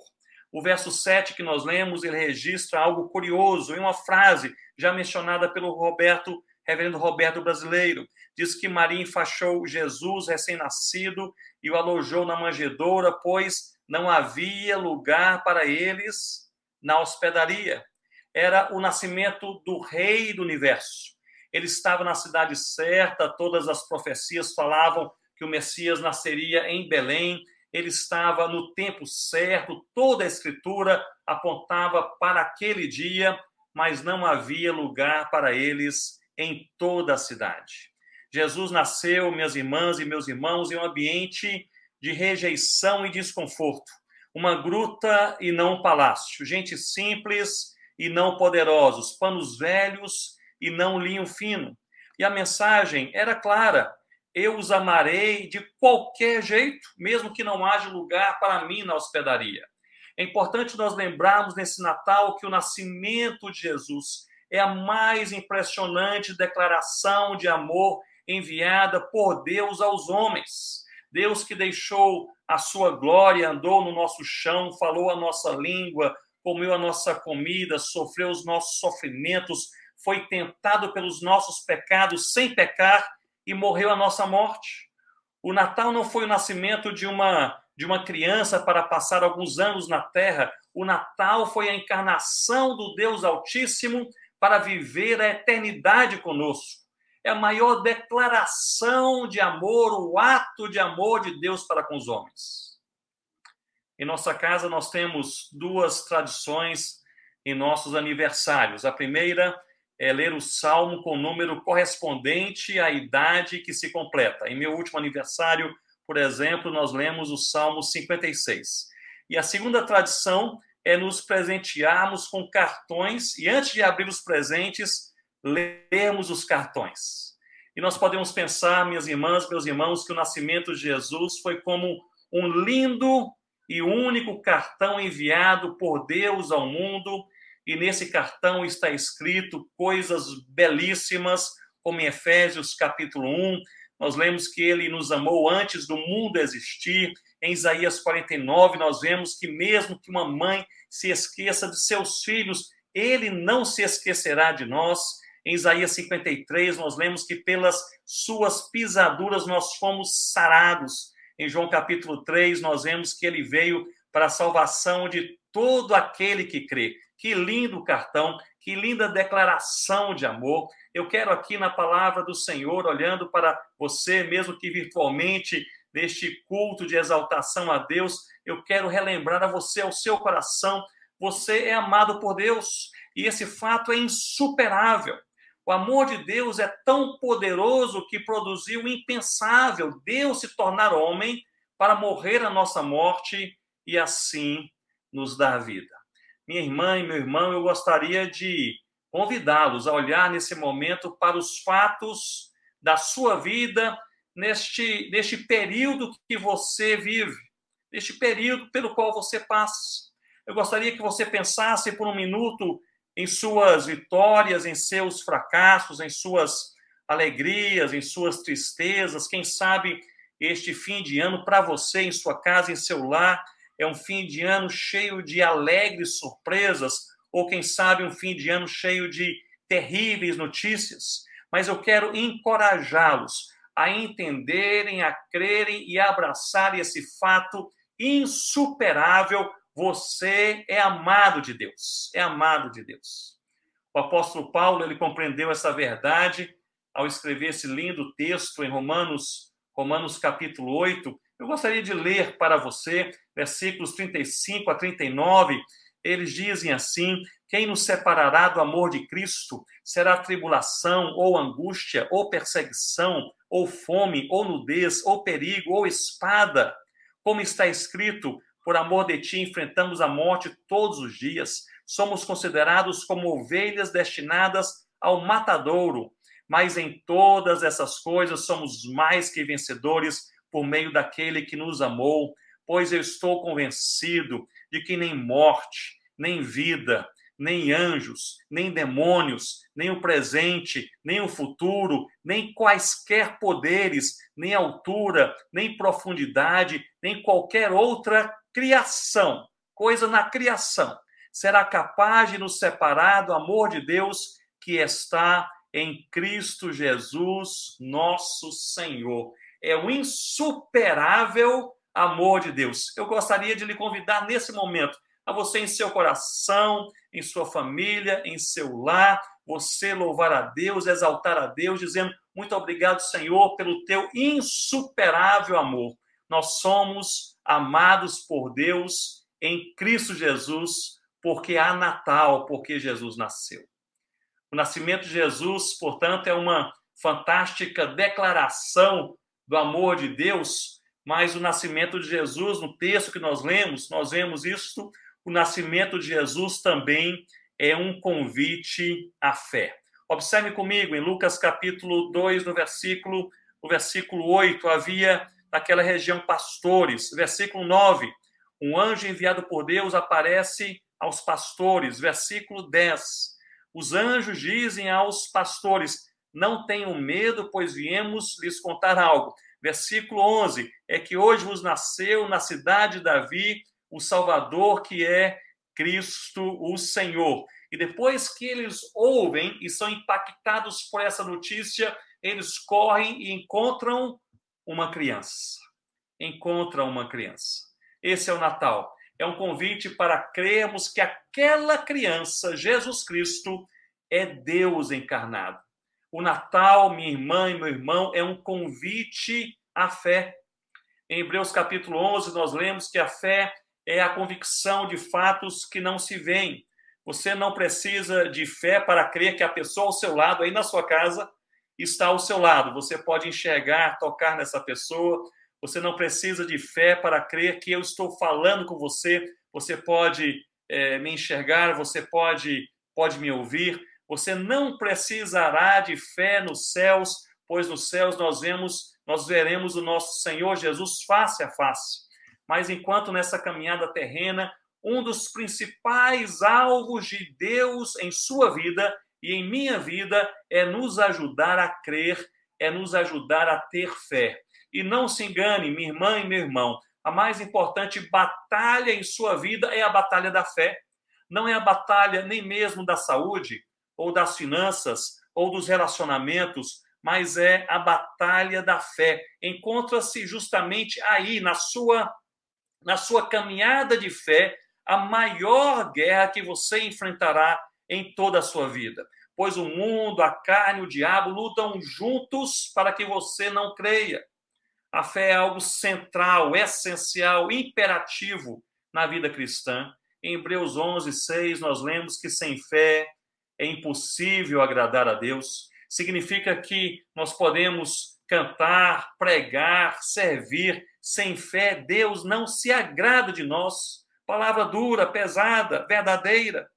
O verso 7 que nós lemos, ele registra algo curioso em uma frase já mencionada pelo Roberto, reverendo Roberto Brasileiro. Diz que Maria enfaixou Jesus recém-nascido e o alojou na manjedoura, pois não havia lugar para eles na hospedaria. Era o nascimento do rei do universo ele estava na cidade certa, todas as profecias falavam que o Messias nasceria em Belém, ele estava no tempo certo, toda a escritura apontava para aquele dia, mas não havia lugar para eles em toda a cidade. Jesus nasceu, minhas irmãs e meus irmãos, em um ambiente de rejeição e desconforto, uma gruta e não um palácio, gente simples e não poderosos, panos velhos e não linho fino. E a mensagem era clara: eu os amarei de qualquer jeito, mesmo que não haja lugar para mim na hospedaria. É importante nós lembrarmos nesse Natal que o nascimento de Jesus é a mais impressionante declaração de amor enviada por Deus aos homens. Deus que deixou a sua glória, andou no nosso chão, falou a nossa língua, comeu a nossa comida, sofreu os nossos sofrimentos, foi tentado pelos nossos pecados sem pecar e morreu a nossa morte. O Natal não foi o nascimento de uma de uma criança para passar alguns anos na terra. O Natal foi a encarnação do Deus Altíssimo para viver a eternidade conosco. É a maior declaração de amor, o ato de amor de Deus para com os homens. Em nossa casa, nós temos duas tradições em nossos aniversários. A primeira é ler o salmo com o número correspondente à idade que se completa. Em meu último aniversário, por exemplo, nós lemos o salmo 56. E a segunda tradição é nos presentearmos com cartões e antes de abrir os presentes, lermos os cartões. E nós podemos pensar, minhas irmãs, meus irmãos, que o nascimento de Jesus foi como um lindo e único cartão enviado por Deus ao mundo, e nesse cartão está escrito coisas belíssimas, como em Efésios capítulo 1, nós lemos que ele nos amou antes do mundo existir. Em Isaías 49, nós vemos que mesmo que uma mãe se esqueça de seus filhos, ele não se esquecerá de nós. Em Isaías 53, nós lemos que pelas suas pisaduras nós fomos sarados. Em João capítulo 3, nós vemos que ele veio para a salvação de todo aquele que crê. Que lindo cartão, que linda declaração de amor. Eu quero aqui na palavra do Senhor, olhando para você, mesmo que virtualmente, neste culto de exaltação a Deus, eu quero relembrar a você, ao seu coração, você é amado por Deus e esse fato é insuperável. O amor de Deus é tão poderoso que produziu o impensável, Deus se tornar homem para morrer a nossa morte e assim nos dar vida. Minha irmã e meu irmão, eu gostaria de convidá-los a olhar nesse momento para os fatos da sua vida neste, neste período que você vive, neste período pelo qual você passa. Eu gostaria que você pensasse por um minuto em suas vitórias, em seus fracassos, em suas alegrias, em suas tristezas. Quem sabe este fim de ano para você, em sua casa, em seu lar, é um fim de ano cheio de alegres surpresas, ou quem sabe um fim de ano cheio de terríveis notícias. Mas eu quero encorajá-los a entenderem, a crerem e a abraçarem esse fato insuperável você é amado de Deus, é amado de Deus. O apóstolo Paulo, ele compreendeu essa verdade ao escrever esse lindo texto em Romanos, Romanos capítulo 8. Eu gostaria de ler para você versículos 35 a 39. Eles dizem assim: Quem nos separará do amor de Cristo? Será tribulação, ou angústia, ou perseguição, ou fome, ou nudez, ou perigo, ou espada? Como está escrito, por amor de ti, enfrentamos a morte todos os dias. Somos considerados como ovelhas destinadas ao matadouro. Mas em todas essas coisas somos mais que vencedores por meio daquele que nos amou. Pois eu estou convencido de que nem morte, nem vida, nem anjos, nem demônios, nem o presente, nem o futuro, nem quaisquer poderes, nem altura, nem profundidade, nem qualquer outra criação, coisa na criação, será capaz de nos separar do amor de Deus que está em Cristo Jesus, nosso Senhor. É o insuperável amor de Deus. Eu gostaria de lhe convidar nesse momento a você em seu coração, em sua família, em seu lar, você louvar a Deus, exaltar a Deus, dizendo: Muito obrigado, Senhor, pelo teu insuperável amor. Nós somos amados por Deus em Cristo Jesus, porque há Natal, porque Jesus nasceu. O nascimento de Jesus, portanto, é uma fantástica declaração do amor de Deus, mas o nascimento de Jesus, no texto que nós lemos, nós vemos isso, o nascimento de Jesus também é um convite à fé. Observe comigo em Lucas capítulo 2, no versículo, no versículo 8, havia naquela região pastores. Versículo 9, um anjo enviado por Deus aparece aos pastores. Versículo 10, os anjos dizem aos pastores: Não tenham medo, pois viemos lhes contar algo. Versículo 11, é que hoje vos nasceu na cidade de Davi o Salvador, que é Cristo o Senhor. E depois que eles ouvem e são impactados por essa notícia, eles correm e encontram uma criança. Encontram uma criança. Esse é o Natal. É um convite para crermos que aquela criança, Jesus Cristo, é Deus encarnado. O Natal, minha irmã e meu irmão, é um convite à fé. Em Hebreus capítulo 11, nós lemos que a fé é a convicção de fatos que não se veem. Você não precisa de fé para crer que a pessoa ao seu lado, aí na sua casa, está ao seu lado. Você pode enxergar, tocar nessa pessoa. Você não precisa de fé para crer que eu estou falando com você. Você pode é, me enxergar, você pode, pode me ouvir. Você não precisará de fé nos céus, pois nos céus nós vemos, nós veremos o nosso Senhor Jesus face a face. Mas enquanto nessa caminhada terrena um dos principais alvos de Deus em sua vida e em minha vida é nos ajudar a crer, é nos ajudar a ter fé. E não se engane, minha irmã e meu irmão, a mais importante batalha em sua vida é a batalha da fé. Não é a batalha nem mesmo da saúde, ou das finanças, ou dos relacionamentos, mas é a batalha da fé. Encontra-se justamente aí, na sua, na sua caminhada de fé, a maior guerra que você enfrentará em toda a sua vida. Pois o mundo, a carne, o diabo lutam juntos para que você não creia. A fé é algo central, essencial, imperativo na vida cristã. Em Hebreus 11, 6, nós lemos que sem fé é impossível agradar a Deus. Significa que nós podemos cantar, pregar, servir. Sem fé, Deus não se agrada de nós palavra dura, pesada, verdadeira.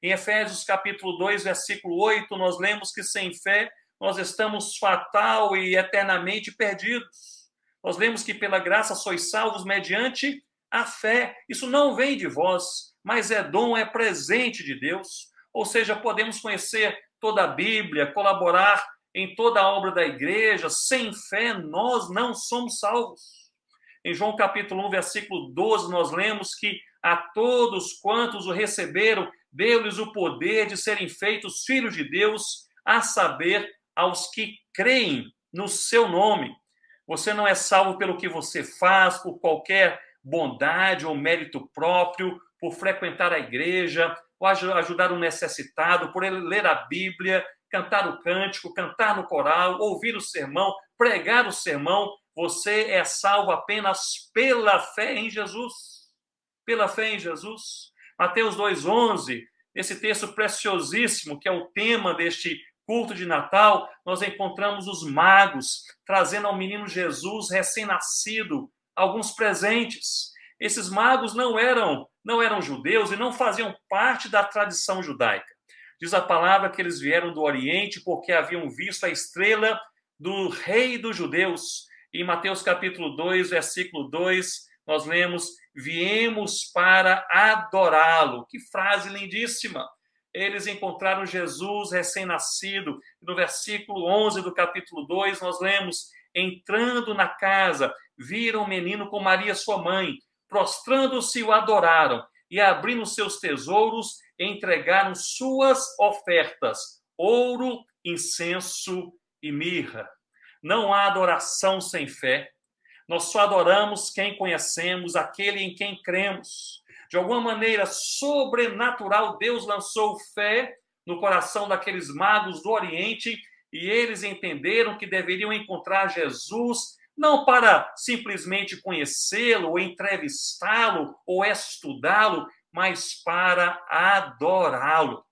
Em Efésios capítulo 2, versículo 8, nós lemos que sem fé nós estamos fatal e eternamente perdidos. Nós lemos que pela graça sois salvos mediante a fé. Isso não vem de vós, mas é dom, é presente de Deus. Ou seja, podemos conhecer toda a Bíblia, colaborar em toda a obra da igreja. Sem fé, nós não somos salvos. Em João capítulo 1, versículo 12, nós lemos que a todos quantos o receberam, deu-lhes o poder de serem feitos filhos de Deus, a saber, aos que creem no seu nome. Você não é salvo pelo que você faz, por qualquer bondade ou mérito próprio, por frequentar a igreja, ou ajudar um necessitado, por ler a Bíblia, cantar o cântico, cantar no coral, ouvir o sermão, pregar o sermão. Você é salvo apenas pela fé em Jesus. Pela fé em Jesus. Mateus 2,11, esse texto preciosíssimo, que é o tema deste culto de Natal, nós encontramos os magos trazendo ao menino Jesus recém-nascido alguns presentes. Esses magos não eram não eram judeus e não faziam parte da tradição judaica. Diz a palavra que eles vieram do Oriente porque haviam visto a estrela do rei dos judeus em Mateus capítulo 2, versículo 2, nós lemos: Viemos para adorá-lo. Que frase lindíssima! Eles encontraram Jesus recém-nascido. No versículo 11 do capítulo 2, nós lemos: Entrando na casa, viram o menino com Maria, sua mãe. Prostrando-se, o adoraram. E abrindo seus tesouros, entregaram suas ofertas: ouro, incenso e mirra. Não há adoração sem fé. Nós só adoramos quem conhecemos, aquele em quem cremos. De alguma maneira sobrenatural, Deus lançou fé no coração daqueles magos do Oriente e eles entenderam que deveriam encontrar Jesus não para simplesmente conhecê-lo, ou entrevistá-lo, ou estudá-lo, mas para adorá-lo.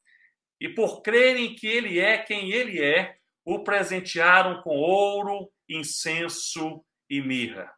E por crerem que ele é quem ele é, o presentearam com ouro, incenso e mirra.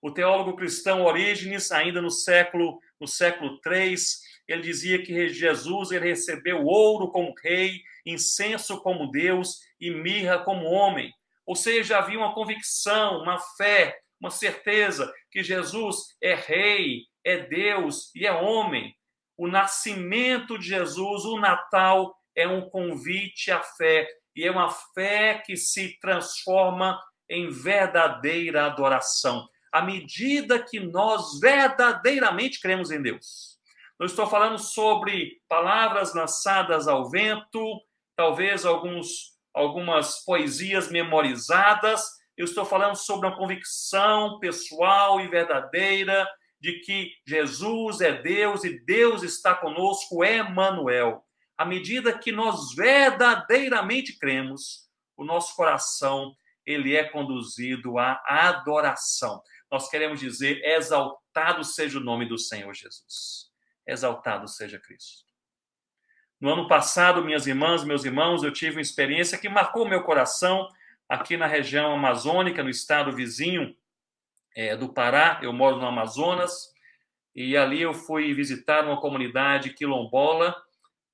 O teólogo cristão Orígenes, ainda no século no século 3, ele dizia que Jesus ele recebeu ouro como rei, incenso como Deus e mirra como homem. Ou seja, havia uma convicção, uma fé, uma certeza que Jesus é rei, é Deus e é homem. O nascimento de Jesus, o Natal, é um convite à fé, e é uma fé que se transforma em verdadeira adoração, à medida que nós verdadeiramente cremos em Deus. Eu estou falando sobre palavras lançadas ao vento, talvez alguns, algumas poesias memorizadas. Eu estou falando sobre uma convicção pessoal e verdadeira de que Jesus é Deus e Deus está conosco, é Manuel. À medida que nós verdadeiramente cremos, o nosso coração ele é conduzido à adoração. Nós queremos dizer: exaltado seja o nome do Senhor Jesus. Exaltado seja Cristo. No ano passado, minhas irmãs, meus irmãos, eu tive uma experiência que marcou meu coração aqui na região amazônica, no estado vizinho é, do Pará. Eu moro no Amazonas e ali eu fui visitar uma comunidade quilombola,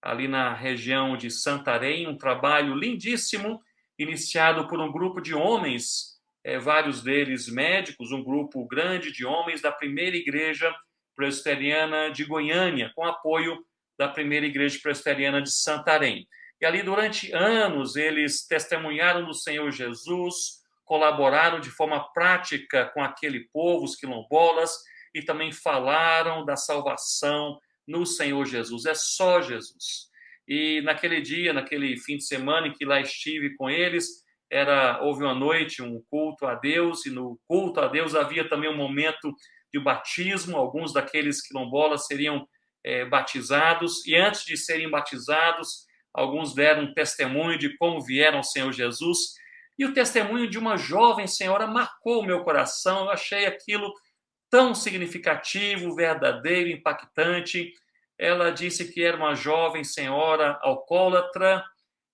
ali na região de Santarém, um trabalho lindíssimo iniciado por um grupo de homens, é, vários deles médicos, um grupo grande de homens da primeira igreja presbiteriana de Goiânia, com apoio da primeira igreja presbiteriana de Santarém. E ali, durante anos, eles testemunharam do Senhor Jesus, colaboraram de forma prática com aquele povo, os quilombolas, e também falaram da salvação no Senhor Jesus. É só Jesus. E naquele dia, naquele fim de semana em que lá estive com eles, era houve uma noite, um culto a Deus, e no culto a Deus havia também um momento de batismo. Alguns daqueles quilombolas seriam é, batizados, e antes de serem batizados, alguns deram um testemunho de como vieram ao Senhor Jesus. E o testemunho de uma jovem senhora marcou o meu coração. Eu achei aquilo tão significativo, verdadeiro, impactante. Ela disse que era uma jovem senhora alcoólatra,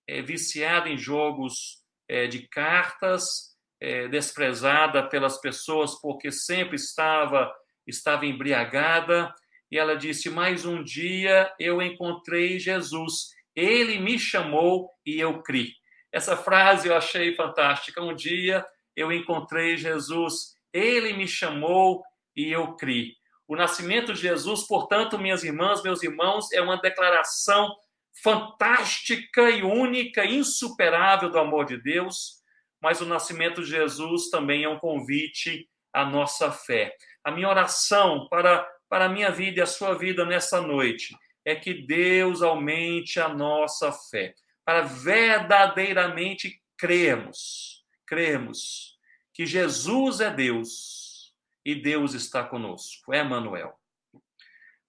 é, viciada em jogos é, de cartas, é, desprezada pelas pessoas porque sempre estava estava embriagada. E ela disse: Mais um dia eu encontrei Jesus. Ele me chamou e eu criei. Essa frase eu achei fantástica. Um dia eu encontrei Jesus. Ele me chamou e eu criei. O nascimento de Jesus, portanto, minhas irmãs, meus irmãos, é uma declaração fantástica e única, insuperável do amor de Deus, mas o nascimento de Jesus também é um convite à nossa fé. A minha oração para, para a minha vida e a sua vida nessa noite é que Deus aumente a nossa fé, para verdadeiramente crermos, crermos que Jesus é Deus e Deus está conosco. É Manuel.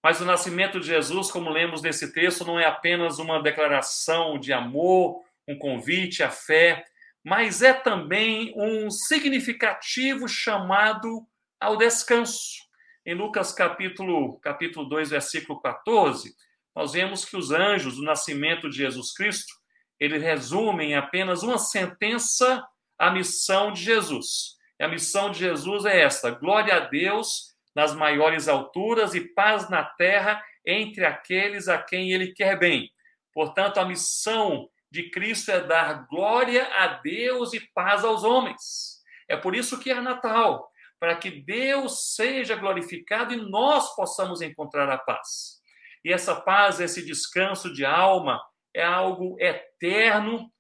Mas o nascimento de Jesus, como lemos nesse texto, não é apenas uma declaração de amor, um convite à fé, mas é também um significativo chamado ao descanso. Em Lucas capítulo, capítulo 2, versículo 14, nós vemos que os anjos do nascimento de Jesus Cristo, eles resumem apenas uma sentença à missão de Jesus. A missão de Jesus é esta: glória a Deus nas maiores alturas e paz na terra entre aqueles a quem ele quer bem. Portanto, a missão de Cristo é dar glória a Deus e paz aos homens. É por isso que é Natal, para que Deus seja glorificado e nós possamos encontrar a paz. E essa paz, esse descanso de alma, é algo eterno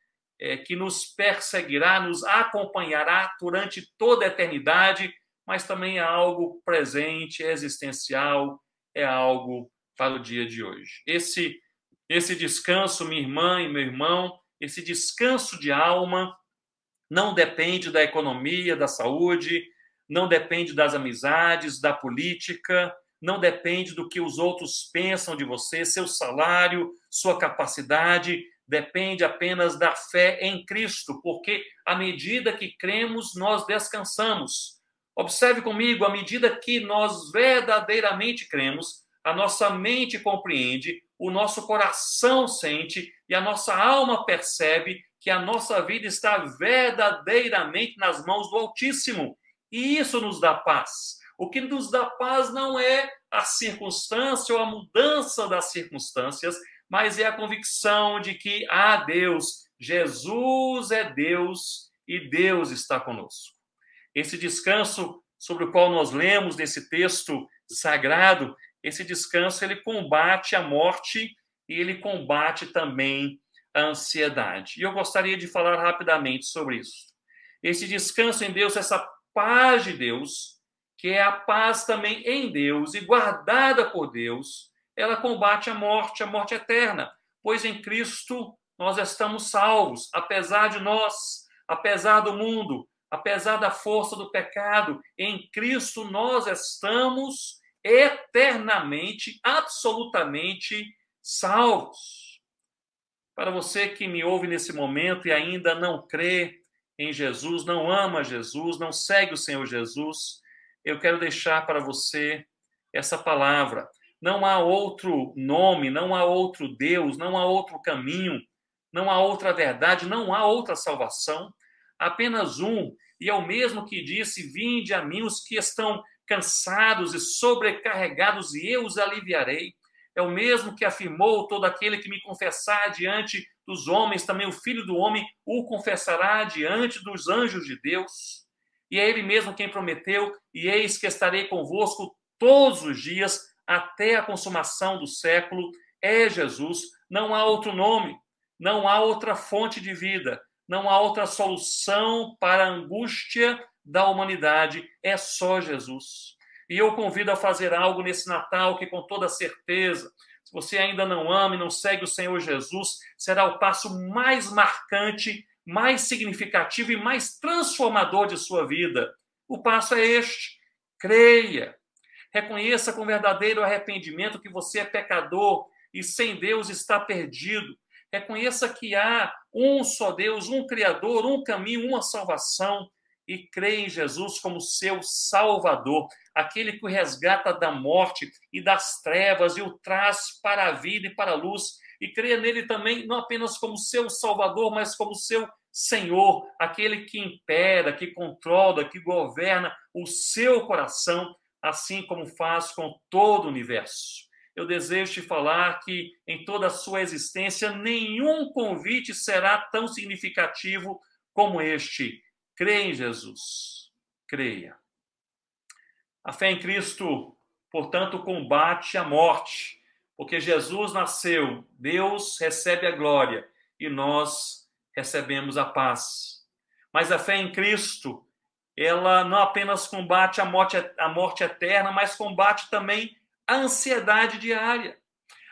é, que nos perseguirá, nos acompanhará durante toda a eternidade, mas também é algo presente, existencial, é algo para o dia de hoje. Esse, esse descanso, minha irmã e meu irmão, esse descanso de alma não depende da economia, da saúde, não depende das amizades, da política, não depende do que os outros pensam de você, seu salário, sua capacidade, depende apenas da fé em Cristo, porque à medida que cremos, nós descansamos. Observe comigo, à medida que nós verdadeiramente cremos, a nossa mente compreende, o nosso coração sente e a nossa alma percebe que a nossa vida está verdadeiramente nas mãos do Altíssimo. E isso nos dá paz. O que nos dá paz não é a circunstância ou a mudança das circunstâncias, mas é a convicção de que há Deus, Jesus é Deus e Deus está conosco. Esse descanso sobre o qual nós lemos nesse texto sagrado, esse descanso ele combate a morte e ele combate também a ansiedade. E eu gostaria de falar rapidamente sobre isso. Esse descanso em Deus, essa paz de Deus, que é a paz também em Deus e guardada por Deus, ela combate a morte, a morte eterna, pois em Cristo nós estamos salvos, apesar de nós, apesar do mundo, apesar da força do pecado, em Cristo nós estamos eternamente, absolutamente salvos. Para você que me ouve nesse momento e ainda não crê em Jesus, não ama Jesus, não segue o Senhor Jesus, eu quero deixar para você essa palavra. Não há outro nome, não há outro Deus, não há outro caminho, não há outra verdade, não há outra salvação. Apenas um, e é o mesmo que disse: Vinde a mim os que estão cansados e sobrecarregados, e eu os aliviarei. É o mesmo que afirmou: todo aquele que me confessar diante dos homens, também o filho do homem o confessará diante dos anjos de Deus. E é Ele mesmo quem prometeu: E eis que estarei convosco todos os dias, até a consumação do século. É Jesus, não há outro nome, não há outra fonte de vida, não há outra solução para a angústia da humanidade, é só Jesus. E eu convido a fazer algo nesse Natal que, com toda certeza, se você ainda não ama e não segue o Senhor Jesus, será o passo mais marcante mais significativo e mais transformador de sua vida. O passo é este: creia. Reconheça com verdadeiro arrependimento que você é pecador e sem Deus está perdido. Reconheça que há um só Deus, um Criador, um caminho, uma salvação. E creia em Jesus como seu Salvador, aquele que o resgata da morte e das trevas e o traz para a vida e para a luz. E creia nele também, não apenas como seu Salvador, mas como seu Senhor, aquele que impera, que controla, que governa o seu coração, assim como faz com todo o universo. Eu desejo te falar que em toda a sua existência nenhum convite será tão significativo como este. Creia em Jesus. Creia. A fé em Cristo, portanto, combate a morte, porque Jesus nasceu, Deus recebe a glória e nós recebemos a paz. Mas a fé em Cristo, ela não apenas combate a morte, a morte eterna, mas combate também a ansiedade diária.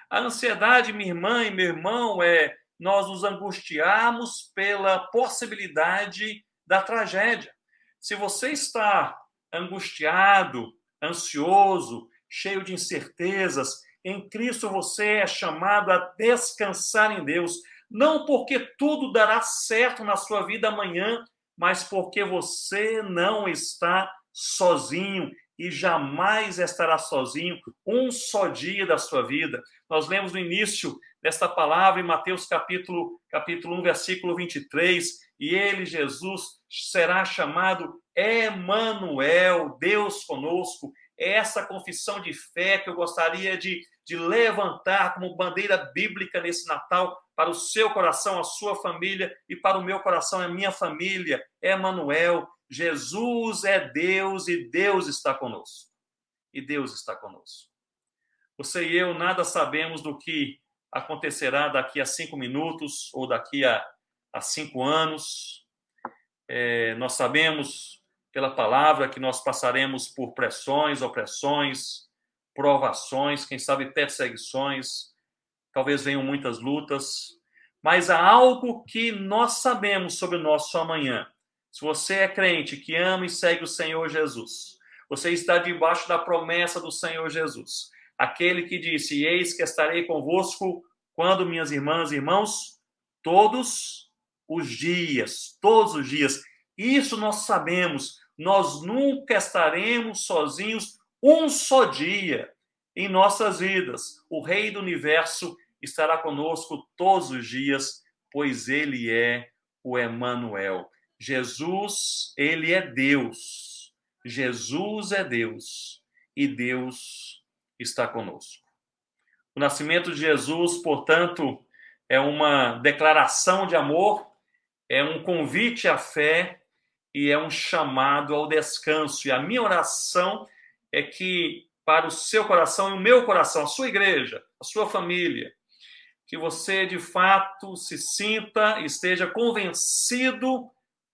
A ansiedade, minha irmã e meu irmão, é nós nos angustiarmos pela possibilidade da tragédia. Se você está angustiado, ansioso, cheio de incertezas, em Cristo você é chamado a descansar em Deus, não porque tudo dará certo na sua vida amanhã, mas porque você não está sozinho e jamais estará sozinho um só dia da sua vida. Nós lemos no início desta palavra em Mateus capítulo, capítulo 1, versículo 23, e ele, Jesus, será chamado Emanuel, Deus conosco. É essa confissão de fé que eu gostaria de, de levantar como bandeira bíblica nesse Natal para o seu coração, a sua família, e para o meu coração, a minha família. Emanuel, Jesus é Deus e Deus está conosco. E Deus está conosco. Você e eu nada sabemos do que acontecerá daqui a cinco minutos ou daqui a, a cinco anos. É, nós sabemos pela palavra que nós passaremos por pressões, opressões, provações, quem sabe perseguições talvez venham muitas lutas, mas há algo que nós sabemos sobre o nosso amanhã. Se você é crente que ama e segue o Senhor Jesus, você está debaixo da promessa do Senhor Jesus. Aquele que disse: Eis que estarei convosco quando, minhas irmãs e irmãos, todos os dias, todos os dias. Isso nós sabemos. Nós nunca estaremos sozinhos um só dia em nossas vidas. O Rei do Universo estará conosco todos os dias, pois ele é o Emanuel. Jesus, ele é Deus. Jesus é Deus e Deus está conosco. O nascimento de Jesus, portanto, é uma declaração de amor, é um convite à fé e é um chamado ao descanso. E a minha oração é que para o seu coração e o meu coração, a sua igreja, a sua família, que você de fato se sinta, esteja convencido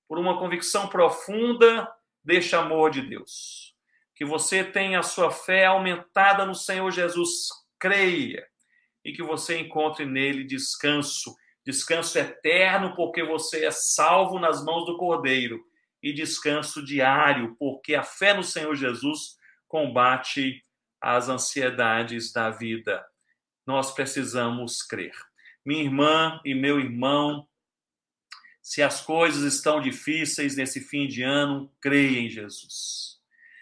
por uma convicção profunda deste amor de Deus. Que você tenha a sua fé aumentada no Senhor Jesus, creia, e que você encontre nele descanso, descanso eterno, porque você é salvo nas mãos do Cordeiro, e descanso diário, porque a fé no Senhor Jesus combate as ansiedades da vida. Nós precisamos crer. Minha irmã e meu irmão, se as coisas estão difíceis nesse fim de ano, creia em Jesus.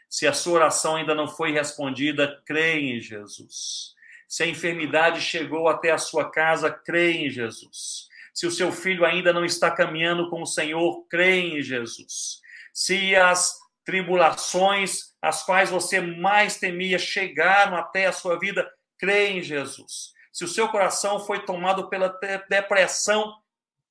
Se a sua oração ainda não foi respondida, creia em Jesus. Se a enfermidade chegou até a sua casa, creia em Jesus. Se o seu filho ainda não está caminhando com o Senhor, creia em Jesus. Se as tribulações as quais você mais temia chegaram até a sua vida, crê em Jesus. Se o seu coração foi tomado pela depressão,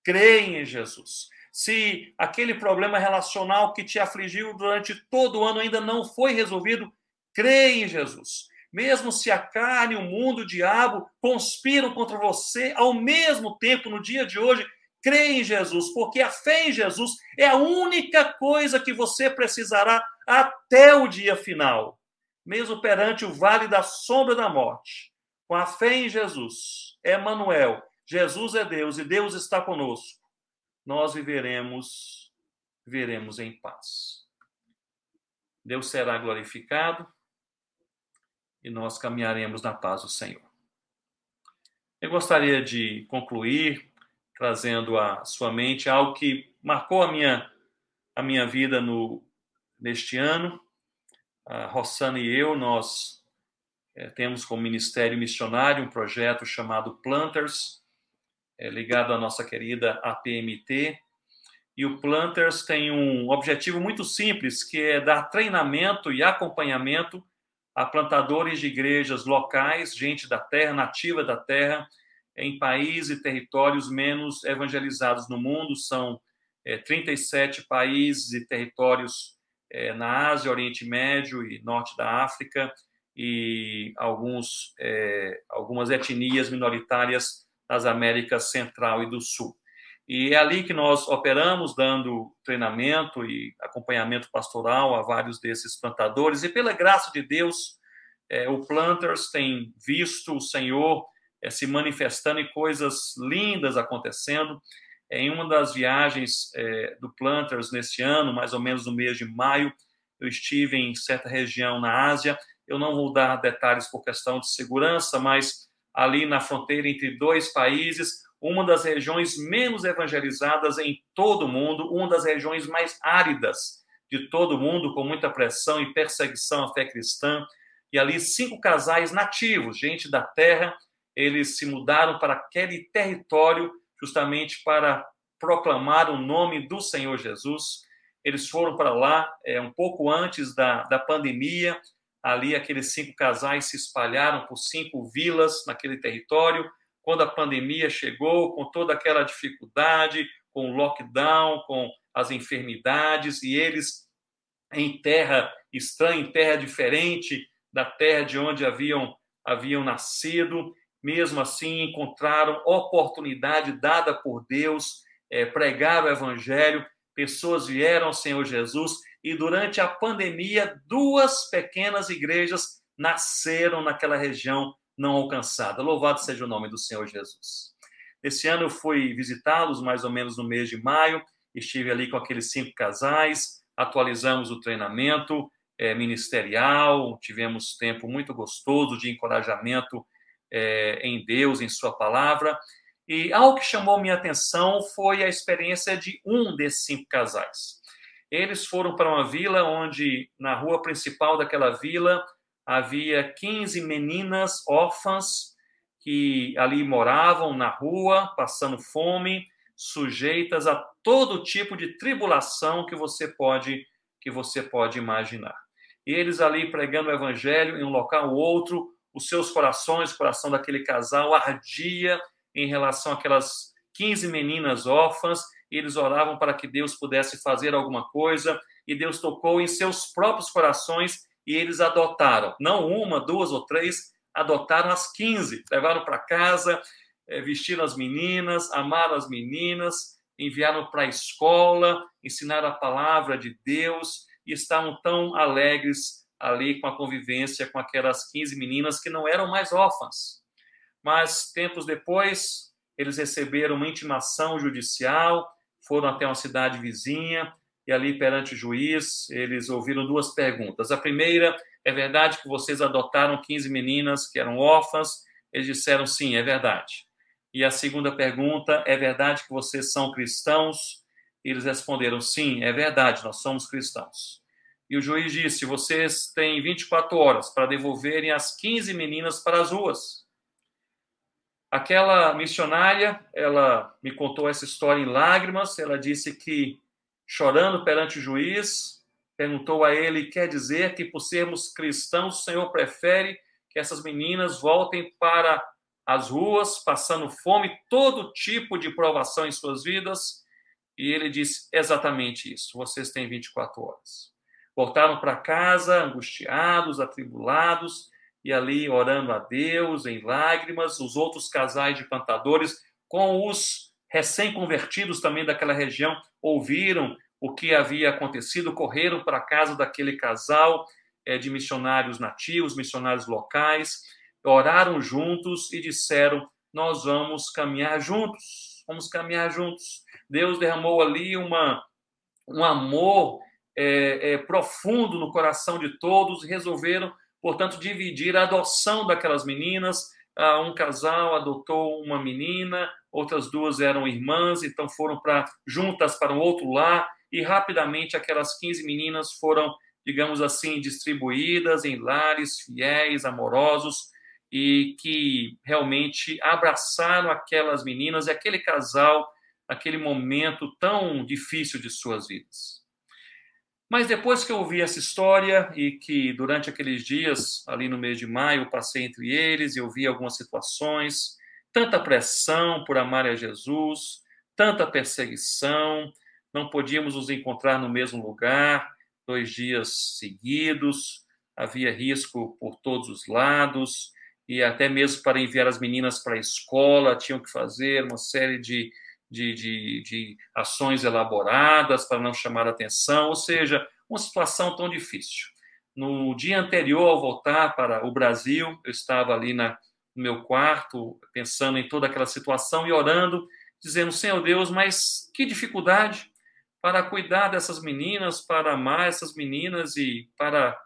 crê em Jesus. Se aquele problema relacional que te afligiu durante todo o ano ainda não foi resolvido, crê em Jesus. Mesmo se a carne, o mundo, o diabo conspiram contra você ao mesmo tempo no dia de hoje, crê em Jesus, porque a fé em Jesus é a única coisa que você precisará até o dia final, mesmo perante o vale da sombra da morte. Com a fé em Jesus, Emmanuel, Jesus é Deus e Deus está conosco. Nós viveremos, viveremos em paz. Deus será glorificado e nós caminharemos na paz do Senhor. Eu gostaria de concluir trazendo à sua mente algo que marcou a minha, a minha vida no, neste ano. A Rossana e eu, nós é, temos como Ministério Missionário um projeto chamado Planters, é, ligado à nossa querida APMT. E o Planters tem um objetivo muito simples, que é dar treinamento e acompanhamento a plantadores de igrejas locais, gente da terra, nativa da terra, em países e territórios menos evangelizados no mundo. São é, 37 países e territórios é, na Ásia, Oriente Médio e Norte da África e alguns, é, algumas etnias minoritárias das Américas Central e do Sul. E é ali que nós operamos, dando treinamento e acompanhamento pastoral a vários desses plantadores. E pela graça de Deus, é, o Planters tem visto o Senhor é, se manifestando e coisas lindas acontecendo. Em uma das viagens é, do Planters neste ano, mais ou menos no mês de maio, eu estive em certa região na Ásia. Eu não vou dar detalhes por questão de segurança, mas ali na fronteira entre dois países, uma das regiões menos evangelizadas em todo o mundo, uma das regiões mais áridas de todo o mundo, com muita pressão e perseguição à fé cristã. E ali cinco casais nativos, gente da terra, eles se mudaram para aquele território justamente para proclamar o nome do Senhor Jesus. Eles foram para lá é, um pouco antes da, da pandemia. Ali, aqueles cinco casais se espalharam por cinco vilas naquele território. Quando a pandemia chegou, com toda aquela dificuldade, com o lockdown, com as enfermidades, e eles em terra estranha, em terra diferente da terra de onde haviam, haviam nascido, mesmo assim encontraram oportunidade dada por Deus, é, o evangelho, pessoas vieram ao Senhor Jesus e durante a pandemia duas pequenas igrejas nasceram naquela região não alcançada. Louvado seja o nome do Senhor Jesus. Esse ano eu fui visitá-los mais ou menos no mês de maio, estive ali com aqueles cinco casais, atualizamos o treinamento é, ministerial, tivemos tempo muito gostoso de encorajamento é, em Deus, em Sua palavra. E algo que chamou minha atenção foi a experiência de um desses cinco casais. Eles foram para uma vila onde, na rua principal daquela vila, havia 15 meninas órfãs que ali moravam na rua, passando fome, sujeitas a todo tipo de tribulação que você pode que você pode imaginar. E eles ali pregando o evangelho em um local ou outro, os seus corações, o coração daquele casal ardia em relação àquelas 15 meninas órfãs, e eles oravam para que Deus pudesse fazer alguma coisa, e Deus tocou em seus próprios corações e eles adotaram, não uma, duas ou três, adotaram as 15, levaram para casa, eh, vestiram as meninas, amaram as meninas, enviaram para a escola, ensinaram a palavra de Deus e estavam tão alegres ali com a convivência com aquelas 15 meninas que não eram mais órfãs. Mas tempos depois, eles receberam uma intimação judicial, foram até uma cidade vizinha e ali perante o juiz, eles ouviram duas perguntas. A primeira, é verdade que vocês adotaram 15 meninas que eram órfãs? Eles disseram sim, é verdade. E a segunda pergunta, é verdade que vocês são cristãos? Eles responderam sim, é verdade, nós somos cristãos. E o juiz disse: vocês têm 24 horas para devolverem as 15 meninas para as ruas. Aquela missionária, ela me contou essa história em lágrimas. Ela disse que chorando perante o juiz, perguntou a ele: quer dizer que por sermos cristãos, o Senhor prefere que essas meninas voltem para as ruas, passando fome, todo tipo de provação em suas vidas? E ele disse exatamente isso: vocês têm 24 horas. Voltaram para casa, angustiados, atribulados, e ali orando a Deus em lágrimas, os outros casais de plantadores, com os recém-convertidos também daquela região ouviram o que havia acontecido, correram para a casa daquele casal é, de missionários nativos, missionários locais, oraram juntos e disseram: Nós vamos caminhar juntos, vamos caminhar juntos. Deus derramou ali uma, um amor é, é, profundo no coração de todos, resolveram, portanto, dividir a adoção daquelas meninas. Ah, um casal adotou uma menina, outras duas eram irmãs, então foram para juntas para um outro lar e rapidamente aquelas 15 meninas foram, digamos assim, distribuídas em lares fiéis, amorosos e que realmente abraçaram aquelas meninas e aquele casal aquele momento tão difícil de suas vidas. Mas depois que eu ouvi essa história e que durante aqueles dias, ali no mês de maio, passei entre eles e eu vi algumas situações, tanta pressão por amar a Jesus, tanta perseguição, não podíamos nos encontrar no mesmo lugar dois dias seguidos, havia risco por todos os lados, e até mesmo para enviar as meninas para a escola, tinham que fazer uma série de, de, de, de ações elaboradas para não chamar atenção, ou seja, uma situação tão difícil. No dia anterior ao voltar para o Brasil, eu estava ali na, no meu quarto, pensando em toda aquela situação e orando, dizendo: Senhor Deus, mas que dificuldade para cuidar dessas meninas, para amar essas meninas e para,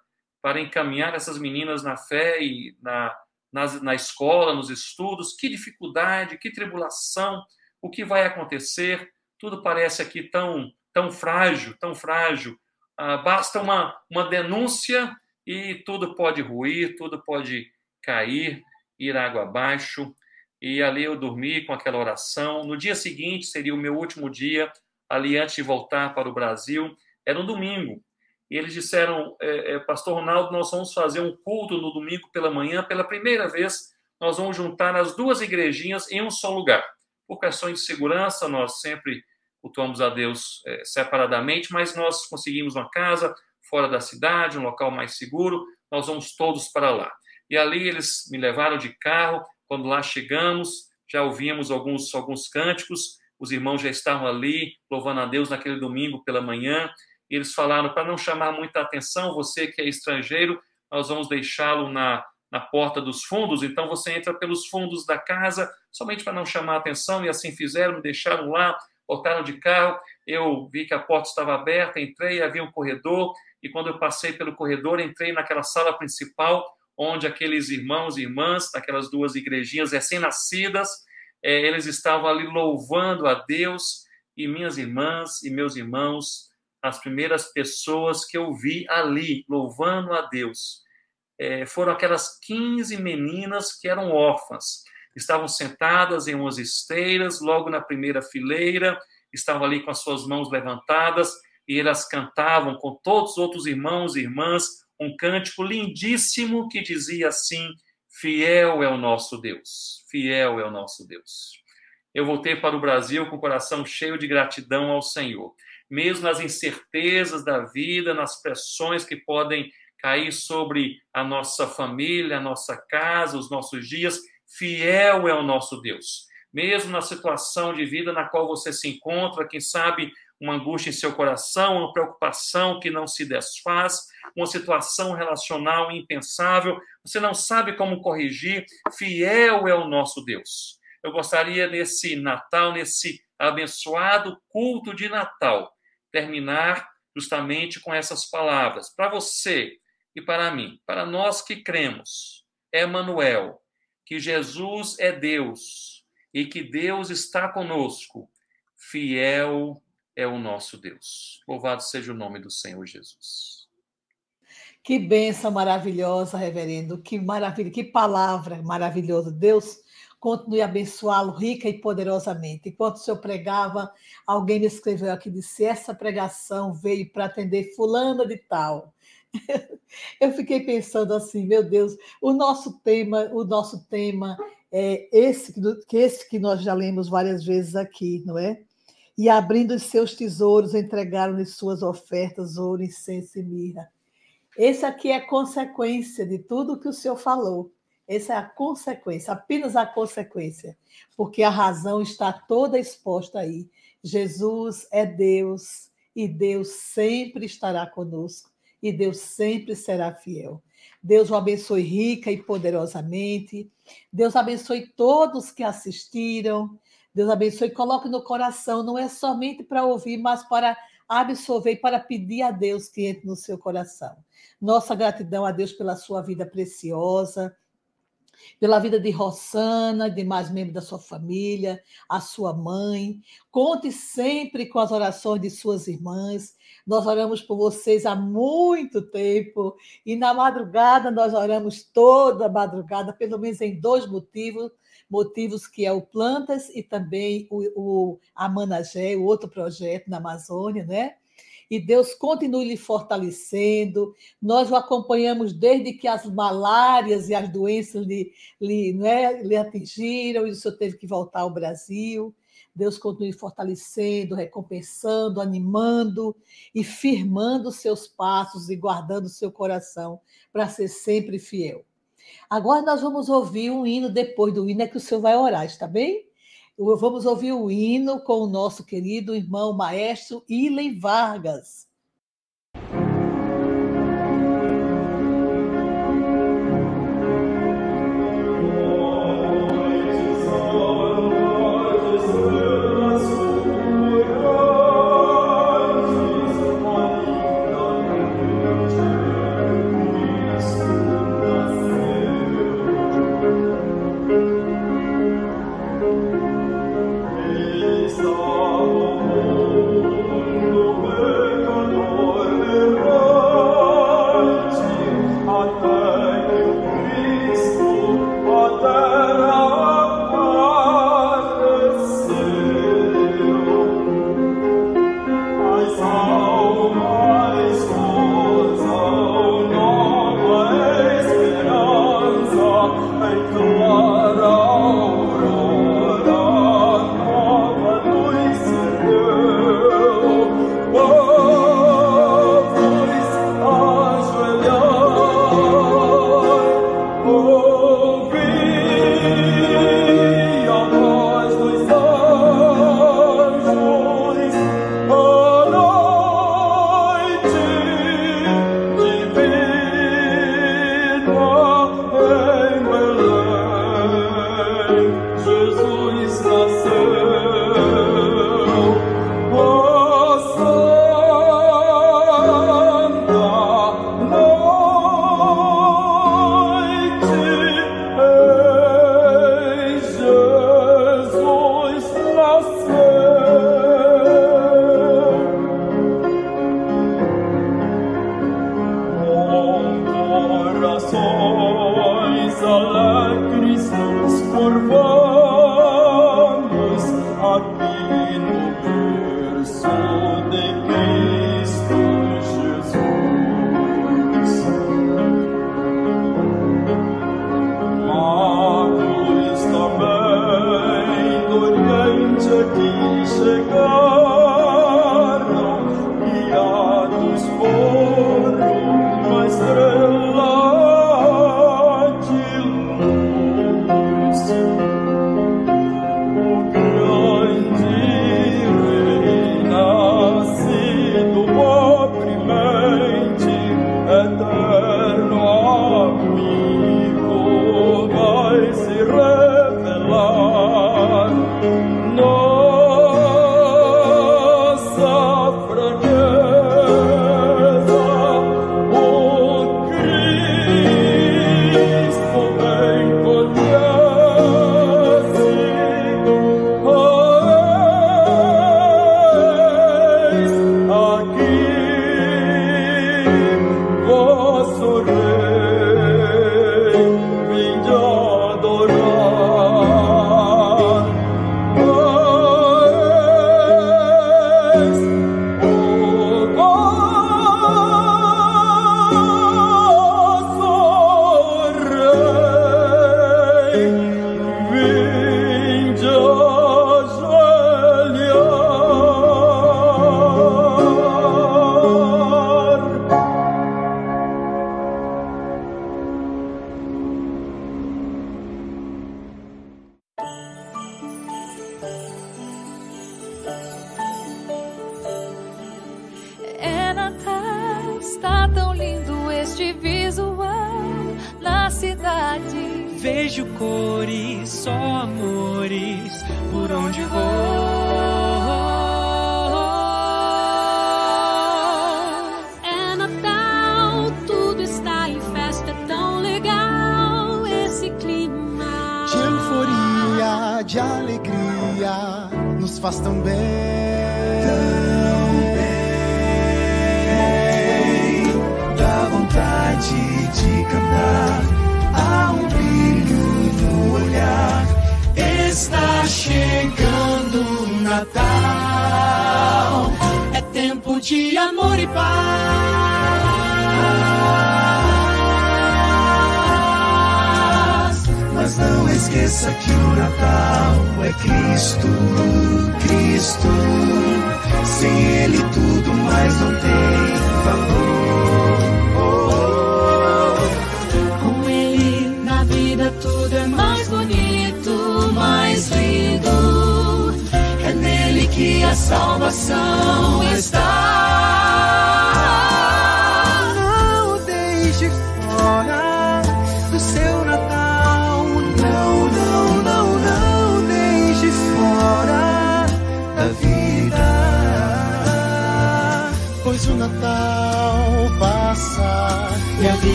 para encaminhar essas meninas na fé e na, na, na escola, nos estudos. Que dificuldade, que tribulação, o que vai acontecer? Tudo parece aqui tão, tão frágil, tão frágil. Ah, basta uma, uma denúncia e tudo pode ruir, tudo pode cair ir água abaixo. E ali eu dormi com aquela oração. No dia seguinte, seria o meu último dia, ali antes de voltar para o Brasil. Era um domingo. E eles disseram, é, é, Pastor Ronaldo, nós vamos fazer um culto no domingo pela manhã. Pela primeira vez, nós vamos juntar as duas igrejinhas em um só lugar. Por questões de segurança, nós sempre cultuamos a Deus é, separadamente, mas nós conseguimos uma casa fora da cidade, um local mais seguro. Nós vamos todos para lá. E ali eles me levaram de carro. Quando lá chegamos, já ouvimos alguns, alguns cânticos. Os irmãos já estavam ali, louvando a Deus naquele domingo pela manhã. E eles falaram: para não chamar muita atenção, você que é estrangeiro, nós vamos deixá-lo na, na porta dos fundos. Então você entra pelos fundos da casa, somente para não chamar atenção. E assim fizeram, me deixaram lá, voltaram de carro. Eu vi que a porta estava aberta, entrei, havia um corredor. E quando eu passei pelo corredor, entrei naquela sala principal onde aqueles irmãos e irmãs daquelas duas igrejinhas recém-nascidas, é, eles estavam ali louvando a Deus, e minhas irmãs e meus irmãos, as primeiras pessoas que eu vi ali louvando a Deus, é, foram aquelas 15 meninas que eram órfãs, estavam sentadas em umas esteiras, logo na primeira fileira, estavam ali com as suas mãos levantadas, e elas cantavam com todos os outros irmãos e irmãs um cântico lindíssimo que dizia assim: Fiel é o nosso Deus, fiel é o nosso Deus. Eu voltei para o Brasil com o coração cheio de gratidão ao Senhor, mesmo nas incertezas da vida, nas pressões que podem cair sobre a nossa família, a nossa casa, os nossos dias. Fiel é o nosso Deus. Mesmo na situação de vida na qual você se encontra, quem sabe uma angústia em seu coração, uma preocupação que não se desfaz, uma situação relacional impensável, você não sabe como corrigir, fiel é o nosso Deus. Eu gostaria nesse Natal, nesse abençoado culto de Natal, terminar justamente com essas palavras. Para você e para mim, para nós que cremos, Emanuel, que Jesus é Deus e que Deus está conosco, fiel é o nosso Deus. Louvado seja o nome do Senhor Jesus. Que bênção maravilhosa, reverendo. Que maravilha, que palavra maravilhosa. Deus continue abençoá-lo rica e poderosamente. Enquanto o senhor pregava, alguém me escreveu aqui disse: essa pregação veio para atender fulana de tal. Eu fiquei pensando assim, meu Deus, o nosso tema, o nosso tema é esse que esse que nós já lemos várias vezes aqui, não é? e abrindo os seus tesouros, entregaram-lhe suas ofertas, ouro, incenso e mirra. Esse aqui é a consequência de tudo que o Senhor falou. Essa é a consequência, apenas a consequência, porque a razão está toda exposta aí. Jesus é Deus e Deus sempre estará conosco e Deus sempre será fiel. Deus o abençoe rica e poderosamente. Deus abençoe todos que assistiram. Deus abençoe coloque no coração, não é somente para ouvir, mas para absorver para pedir a Deus que entre no seu coração. Nossa gratidão a Deus pela sua vida preciosa, pela vida de Rossana, demais membros da sua família, a sua mãe. Conte sempre com as orações de suas irmãs. Nós oramos por vocês há muito tempo e na madrugada nós oramos toda madrugada, pelo menos em dois motivos motivos que é o Plantas e também o, o Amanagé, o outro projeto na Amazônia, né? E Deus continue lhe fortalecendo. Nós o acompanhamos desde que as malárias e as doenças lhe, lhe, não é, lhe atingiram e o senhor teve que voltar ao Brasil. Deus continue fortalecendo, recompensando, animando e firmando seus passos e guardando seu coração para ser sempre fiel. Agora nós vamos ouvir um hino depois do hino, é que o senhor vai orar, está bem? Vamos ouvir o hino com o nosso querido irmão maestro Ilen Vargas.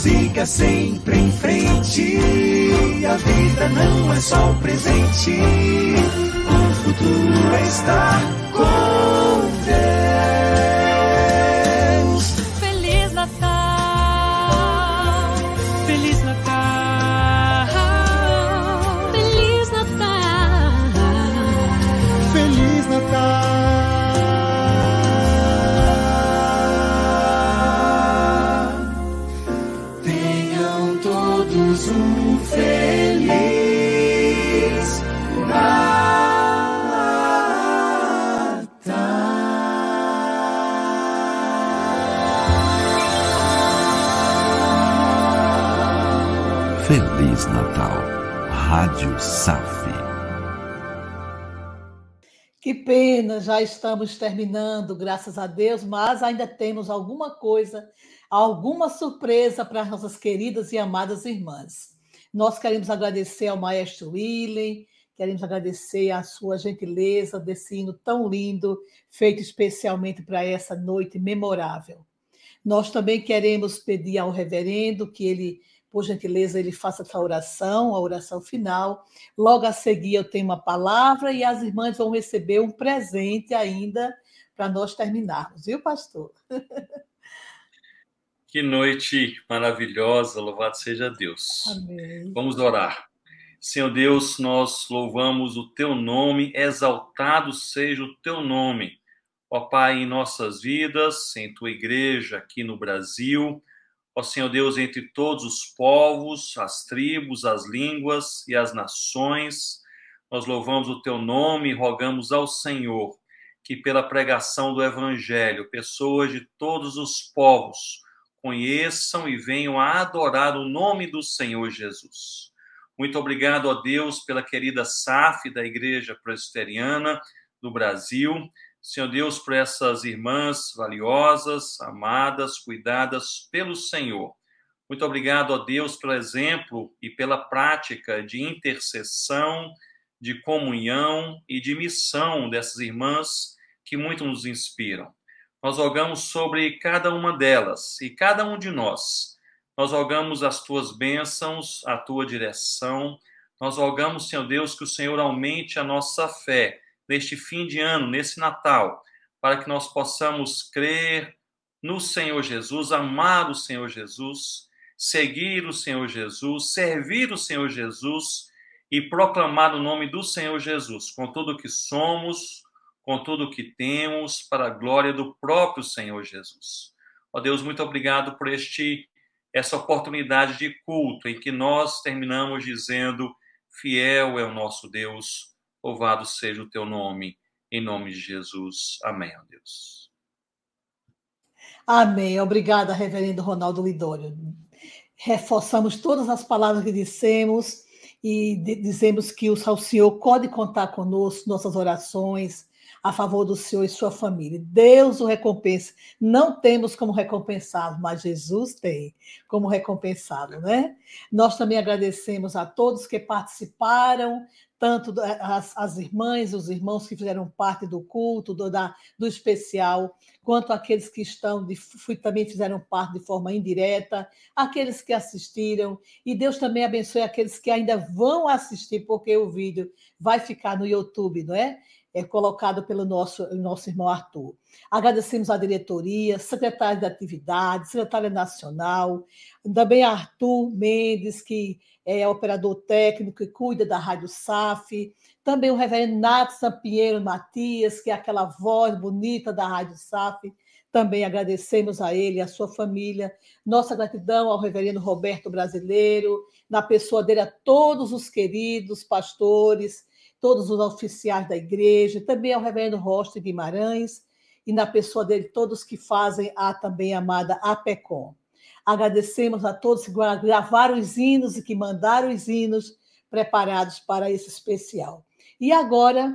Siga sempre em frente. A vida não é só o presente. O futuro é estar com já estamos terminando, graças a Deus, mas ainda temos alguma coisa, alguma surpresa para nossas queridas e amadas irmãs. Nós queremos agradecer ao maestro Willen, queremos agradecer a sua gentileza desse hino tão lindo, feito especialmente para essa noite memorável. Nós também queremos pedir ao reverendo que ele por gentileza, ele faça essa oração, a oração final. Logo a seguir, eu tenho uma palavra e as irmãs vão receber um presente ainda para nós terminarmos, viu, pastor? Que noite maravilhosa, louvado seja Deus. Amém. Vamos orar. Senhor Deus, nós louvamos o teu nome, exaltado seja o teu nome, ó Pai, em nossas vidas, em tua igreja aqui no Brasil, ó Senhor Deus, entre todos os povos, as tribos, as línguas e as nações. Nós louvamos o teu nome e rogamos ao Senhor que, pela pregação do Evangelho, pessoas de todos os povos conheçam e venham a adorar o nome do Senhor Jesus. Muito obrigado a Deus pela querida SAF da Igreja Presbiteriana do Brasil. Senhor Deus, por essas irmãs valiosas, amadas, cuidadas pelo Senhor. Muito obrigado a Deus pelo exemplo e pela prática de intercessão, de comunhão e de missão dessas irmãs que muito nos inspiram. Nós rogamos sobre cada uma delas e cada um de nós. Nós rogamos as tuas bênçãos, a tua direção. Nós rogamos, Senhor Deus, que o Senhor aumente a nossa fé neste fim de ano, nesse Natal, para que nós possamos crer no Senhor Jesus, amar o Senhor Jesus, seguir o Senhor Jesus, servir o Senhor Jesus e proclamar o nome do Senhor Jesus com tudo o que somos, com tudo o que temos, para a glória do próprio Senhor Jesus. Ó Deus, muito obrigado por este essa oportunidade de culto em que nós terminamos dizendo: Fiel é o nosso Deus, Louvado seja o teu nome, em nome de Jesus. Amém, ó Deus. Amém. Obrigada, reverendo Ronaldo Lidório. Reforçamos todas as palavras que dissemos e dizemos que o Senhor pode contar conosco, nossas orações, a favor do Senhor e sua família. Deus o recompensa. Não temos como recompensá-lo, mas Jesus tem como recompensá-lo, né? Nós também agradecemos a todos que participaram, tanto as, as irmãs, os irmãos que fizeram parte do culto, do, da, do especial, quanto aqueles que estão de, também fizeram parte de forma indireta, aqueles que assistiram, e Deus também abençoe aqueles que ainda vão assistir, porque o vídeo vai ficar no YouTube, não é? É, colocado pelo nosso, nosso irmão Arthur. Agradecemos à diretoria, secretário de atividade, secretária nacional, também Arthur Mendes, que é operador técnico e cuida da Rádio SAF, também o reverendo Nato Sampinheiro Matias, que é aquela voz bonita da Rádio SAF, também agradecemos a ele a sua família. Nossa gratidão ao reverendo Roberto Brasileiro, na pessoa dele, a todos os queridos pastores, todos os oficiais da igreja, também ao reverendo Rocha Guimarães, e na pessoa dele, todos que fazem a também amada APECOM. Agradecemos a todos que gravaram os hinos e que mandaram os hinos preparados para esse especial. E agora,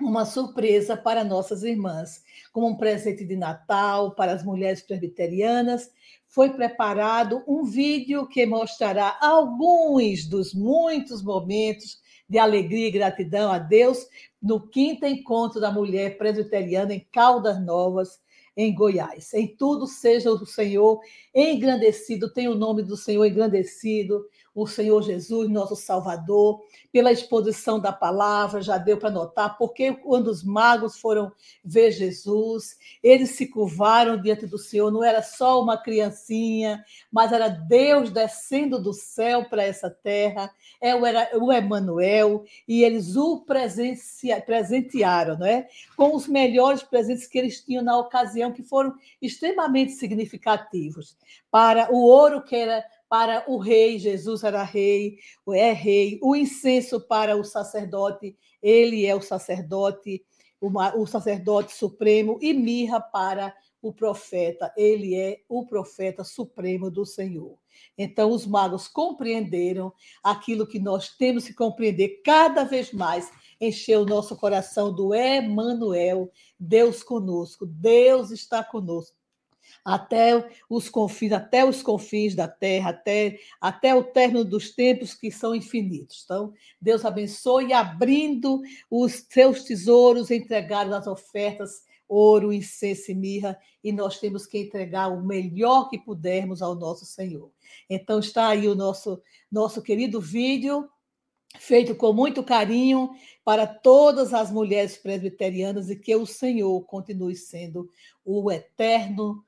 uma surpresa para nossas irmãs. Como um presente de Natal para as mulheres presbiterianas, foi preparado um vídeo que mostrará alguns dos muitos momentos de alegria e gratidão a Deus no quinto encontro da mulher presbiteriana em Caldas Novas, em Goiás. Em tudo seja o Senhor engrandecido, tem o nome do Senhor engrandecido, o Senhor Jesus, nosso Salvador, pela exposição da palavra, já deu para notar, porque quando os magos foram ver Jesus, eles se curvaram diante do Senhor, não era só uma criancinha, mas era Deus descendo do céu para essa terra, era o Emanuel, e eles o presentearam, não é? Com os melhores presentes que eles tinham na ocasião, que foram extremamente significativos. Para o ouro que era para o rei, Jesus era rei, é rei, o incenso para o sacerdote, ele é o sacerdote, o sacerdote supremo, e mirra para o profeta, ele é o profeta supremo do Senhor. Então, os magos compreenderam aquilo que nós temos que compreender cada vez mais, encher o nosso coração do Emmanuel, Deus conosco, Deus está conosco até os confins, até os confins da terra, até, até o término dos tempos que são infinitos. Então, Deus abençoe abrindo os seus tesouros, entregar as ofertas ouro, incenso e mirra, e nós temos que entregar o melhor que pudermos ao nosso Senhor. Então está aí o nosso nosso querido vídeo feito com muito carinho para todas as mulheres presbiterianas e que o Senhor continue sendo o eterno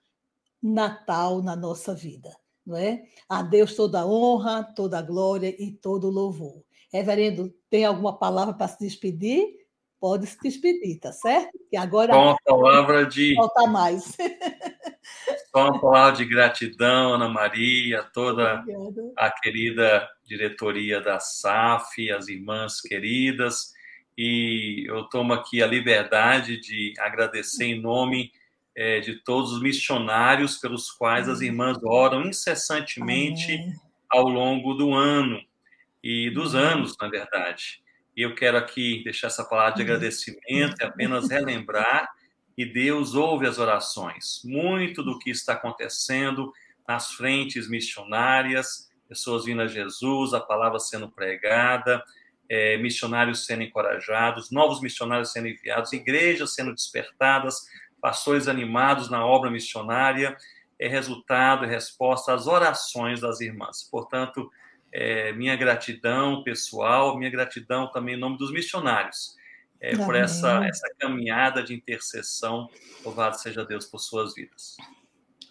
Natal na nossa vida, não é? A Deus toda a honra, toda a glória e todo o louvor. Reverendo, tem alguma palavra para se despedir? pode se despedir, tá certo? E agora. Com a palavra de. Falta mais. Só uma palavra de gratidão, Ana Maria, toda Obrigada. a querida diretoria da SAF, as irmãs queridas. E eu tomo aqui a liberdade de agradecer em nome é, de todos os missionários pelos quais as irmãs oram incessantemente Amém. ao longo do ano e dos anos, na verdade. E eu quero aqui deixar essa palavra de agradecimento e apenas relembrar que Deus ouve as orações. Muito do que está acontecendo nas frentes missionárias, pessoas vindo a Jesus, a palavra sendo pregada, é, missionários sendo encorajados, novos missionários sendo enviados, igrejas sendo despertadas, pastores animados na obra missionária, é resultado, é resposta às orações das irmãs. Portanto, é, minha gratidão pessoal, minha gratidão também em nome dos missionários, é, por essa, essa caminhada de intercessão. Louvado seja Deus por suas vidas.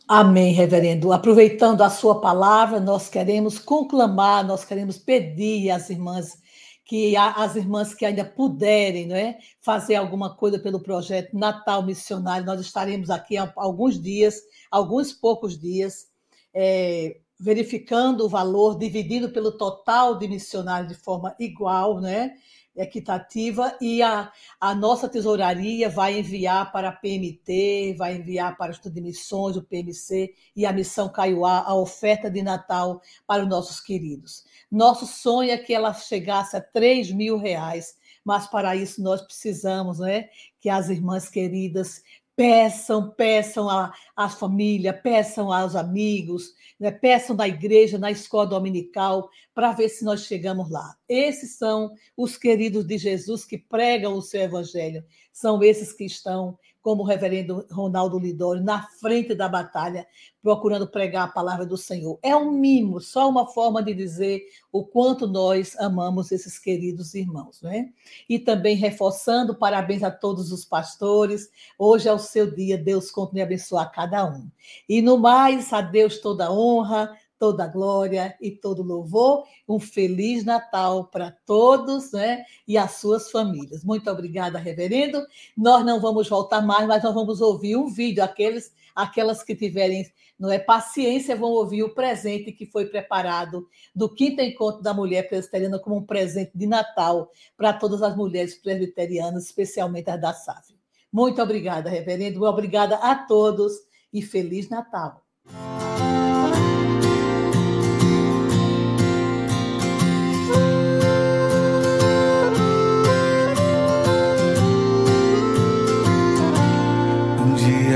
Amém, reverendo. Aproveitando a sua palavra, nós queremos conclamar, nós queremos pedir às irmãs que as irmãs que ainda puderem não é, fazer alguma coisa pelo projeto Natal Missionário, nós estaremos aqui há alguns dias, alguns poucos dias, é, verificando o valor dividido pelo total de missionários de forma igual, né? Equitativa, e a, a nossa tesouraria vai enviar para a PMT, vai enviar para o Estudo de Missões, o PMC e a Missão Caiuá, a oferta de Natal para os nossos queridos. Nosso sonho é que ela chegasse a 3 mil reais, mas para isso nós precisamos né, que as irmãs queridas peçam, peçam à, família, peçam aos amigos, né? peçam na igreja, na escola dominical, para ver se nós chegamos lá. Esses são os queridos de Jesus que pregam o seu evangelho, são esses que estão como o reverendo Ronaldo Lidório, na frente da batalha, procurando pregar a palavra do Senhor. É um mimo, só uma forma de dizer o quanto nós amamos esses queridos irmãos. Né? E também reforçando, parabéns a todos os pastores. Hoje é o seu dia, Deus continue a abençoar cada um. E no mais, a Deus toda honra, toda glória e todo louvor. Um feliz Natal para todos né? e as suas famílias. Muito obrigada, reverendo. Nós não vamos voltar mais, mas nós vamos ouvir um vídeo. Aqueles, aquelas que tiverem não é, paciência vão ouvir o presente que foi preparado do quinto encontro da mulher presbiteriana como um presente de Natal para todas as mulheres presbiterianas, especialmente as da SAF. Muito obrigada, reverendo. Obrigada a todos e Feliz Natal.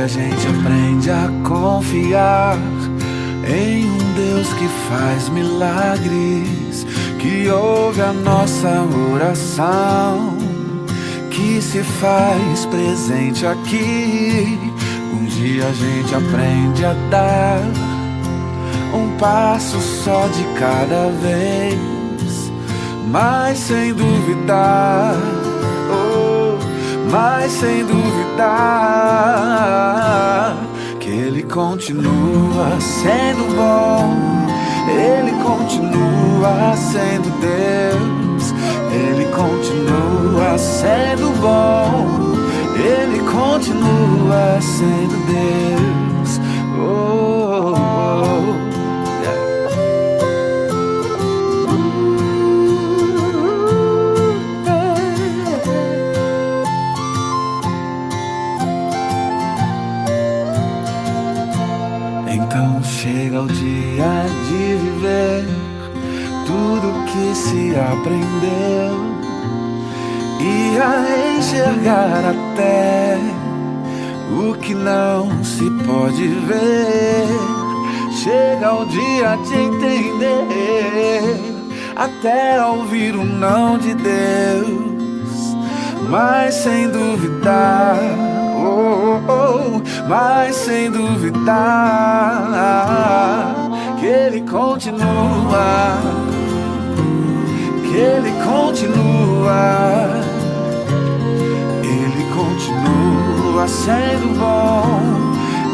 A gente aprende a confiar em um Deus que faz milagres, que ouve a nossa oração, que se faz presente aqui. Um dia a gente aprende a dar um passo só de cada vez, mas sem duvidar mas sem duvidar que Ele continua sendo bom, Ele continua sendo Deus, Ele continua sendo bom, Ele continua sendo Deus. Oh, oh. Chega o dia de viver tudo que se aprendeu e a enxergar até o que não se pode ver. Chega o dia de entender até ouvir o não de Deus, mas sem duvidar. Oh, oh, mas sem duvidar que Ele continua, que Ele continua, Ele continua sendo bom,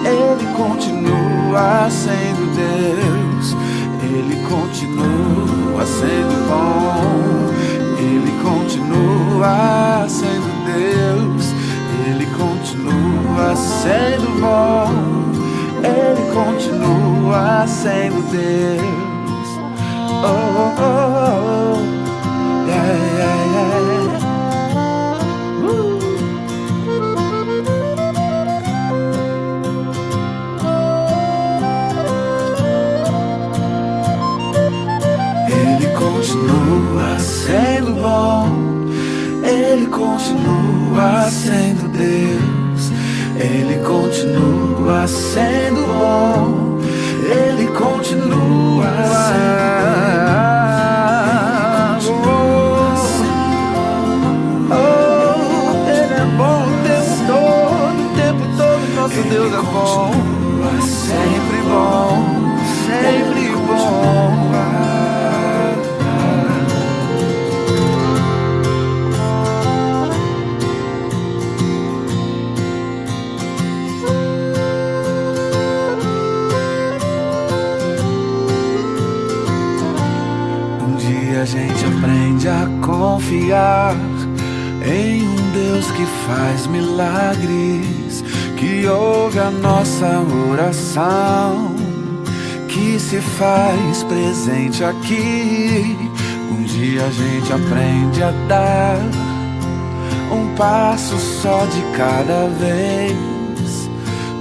Ele continua sendo Deus, Ele continua sendo bom, Ele continua sendo Deus. Ele continua sendo bom, Ele continua sendo Deus. Oh, oh, oh, oh. yeah, yeah. Presente aqui. Um dia a gente aprende a dar um passo só de cada vez,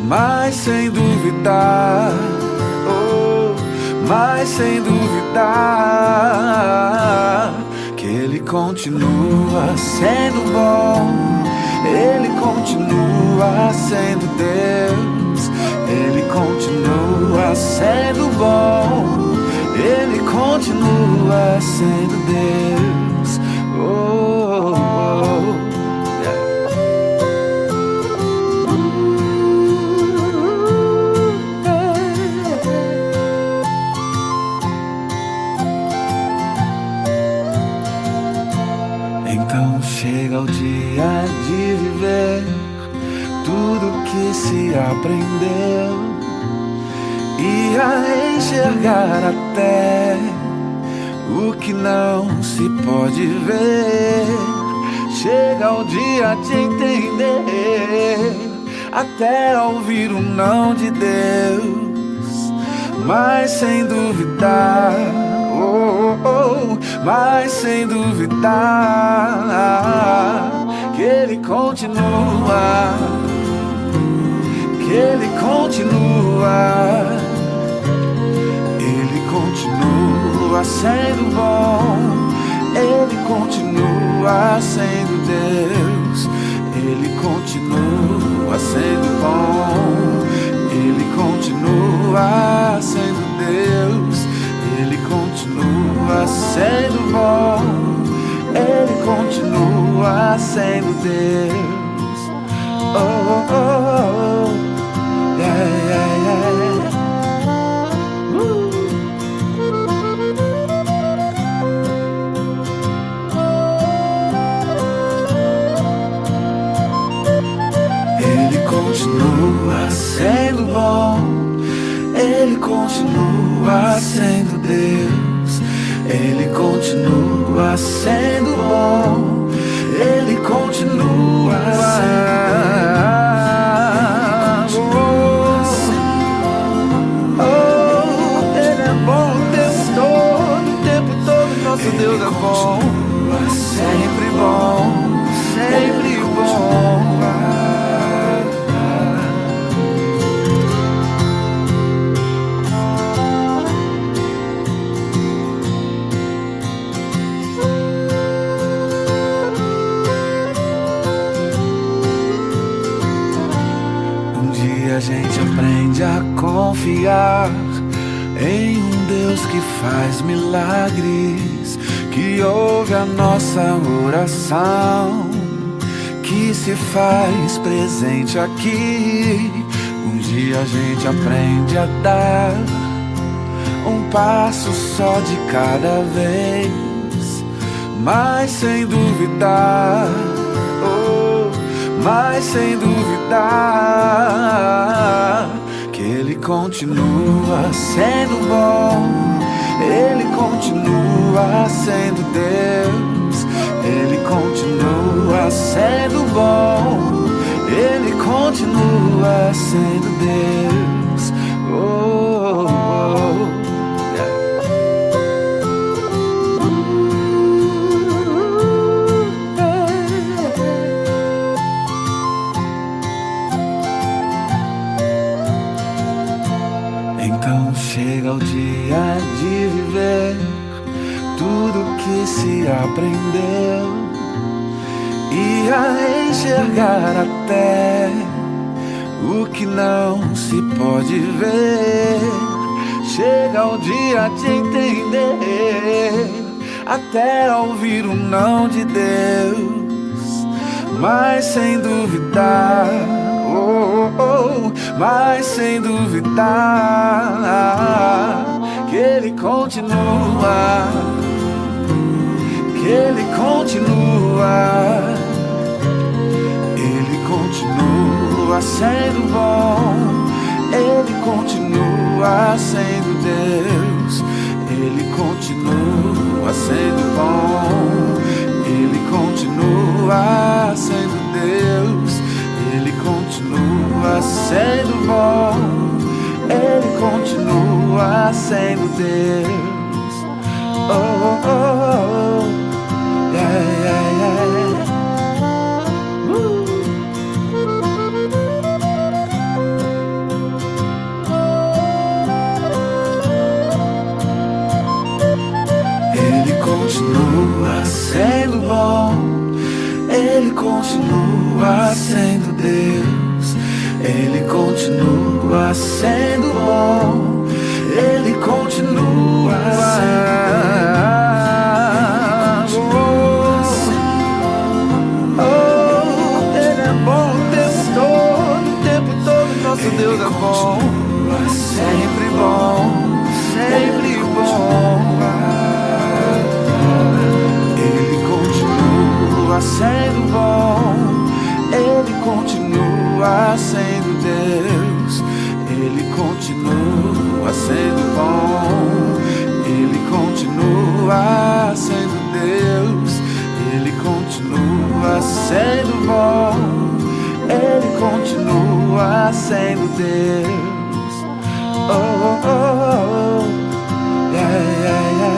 mas sem duvidar. Oh, mas sem duvidar que Ele continua sendo bom, Ele continua sendo Deus, Ele continua sendo bom, Ele continua sendo Deus. Oh, oh, Então chega o dia de viver tudo que se aprendeu enxergar até o que não se pode ver. Chega o dia de entender até ouvir o não de Deus, mas sem duvidar. Oh, oh, oh, mas sem duvidar que Ele continua, que Ele continua, continua sendo bom, Ele continua sendo Deus, Ele continua sendo bom, Ele continua sendo Deus. Ele continua sendo bom, Ele continua sendo Deus. Oh, oh, oh, yeah, yeah, yeah. Bom, Ele continua sendo Deus, Ele continua sendo bom, Ele continua sendo. Oh, Ele é bom o tempo todo, o tempo todo, nosso Deus é bom, sempre bom, gente aprende a confiar em um Deus que faz milagres, que ouve a nossa oração, que se faz presente aqui. Um dia a gente aprende a dar um passo só de cada vez, mas sem duvidar. Mas sem duvidar que Ele continua sendo bom, Ele continua sendo Deus, Ele continua sendo bom, Ele continua sendo Deus. Oh, de viver tudo que se aprendeu e a enxergar até o que não se pode ver. Chega o dia de entender, até ouvir o não de Deus, mas sem duvidar, oh, oh, oh mas sem duvidar que Ele continua, que Ele continua, Ele continua sendo bom. Ele continua sendo Deus, Ele continua sendo bom, Ele continua sendo Deus, Ele continua sendo bom, Ele continua sendo Deus. Oh, oh, oh, oh. yeah, yeah. continua sendo bom, Ele continua sendo Deus, Ele continua sendo bom, Ele continua sendo bom. Oh, Ele é bom o tempo todo, o tempo todo, nosso Deus é bom, sempre bom, sempre bom. continua sendo bom, Ele sendo Deus, Ele continua sendo bom, Ele continua sendo Deus, Ele continua sendo bom, Ele continua sendo Deus. Oh, oh, oh, oh. yeah, yeah, yeah.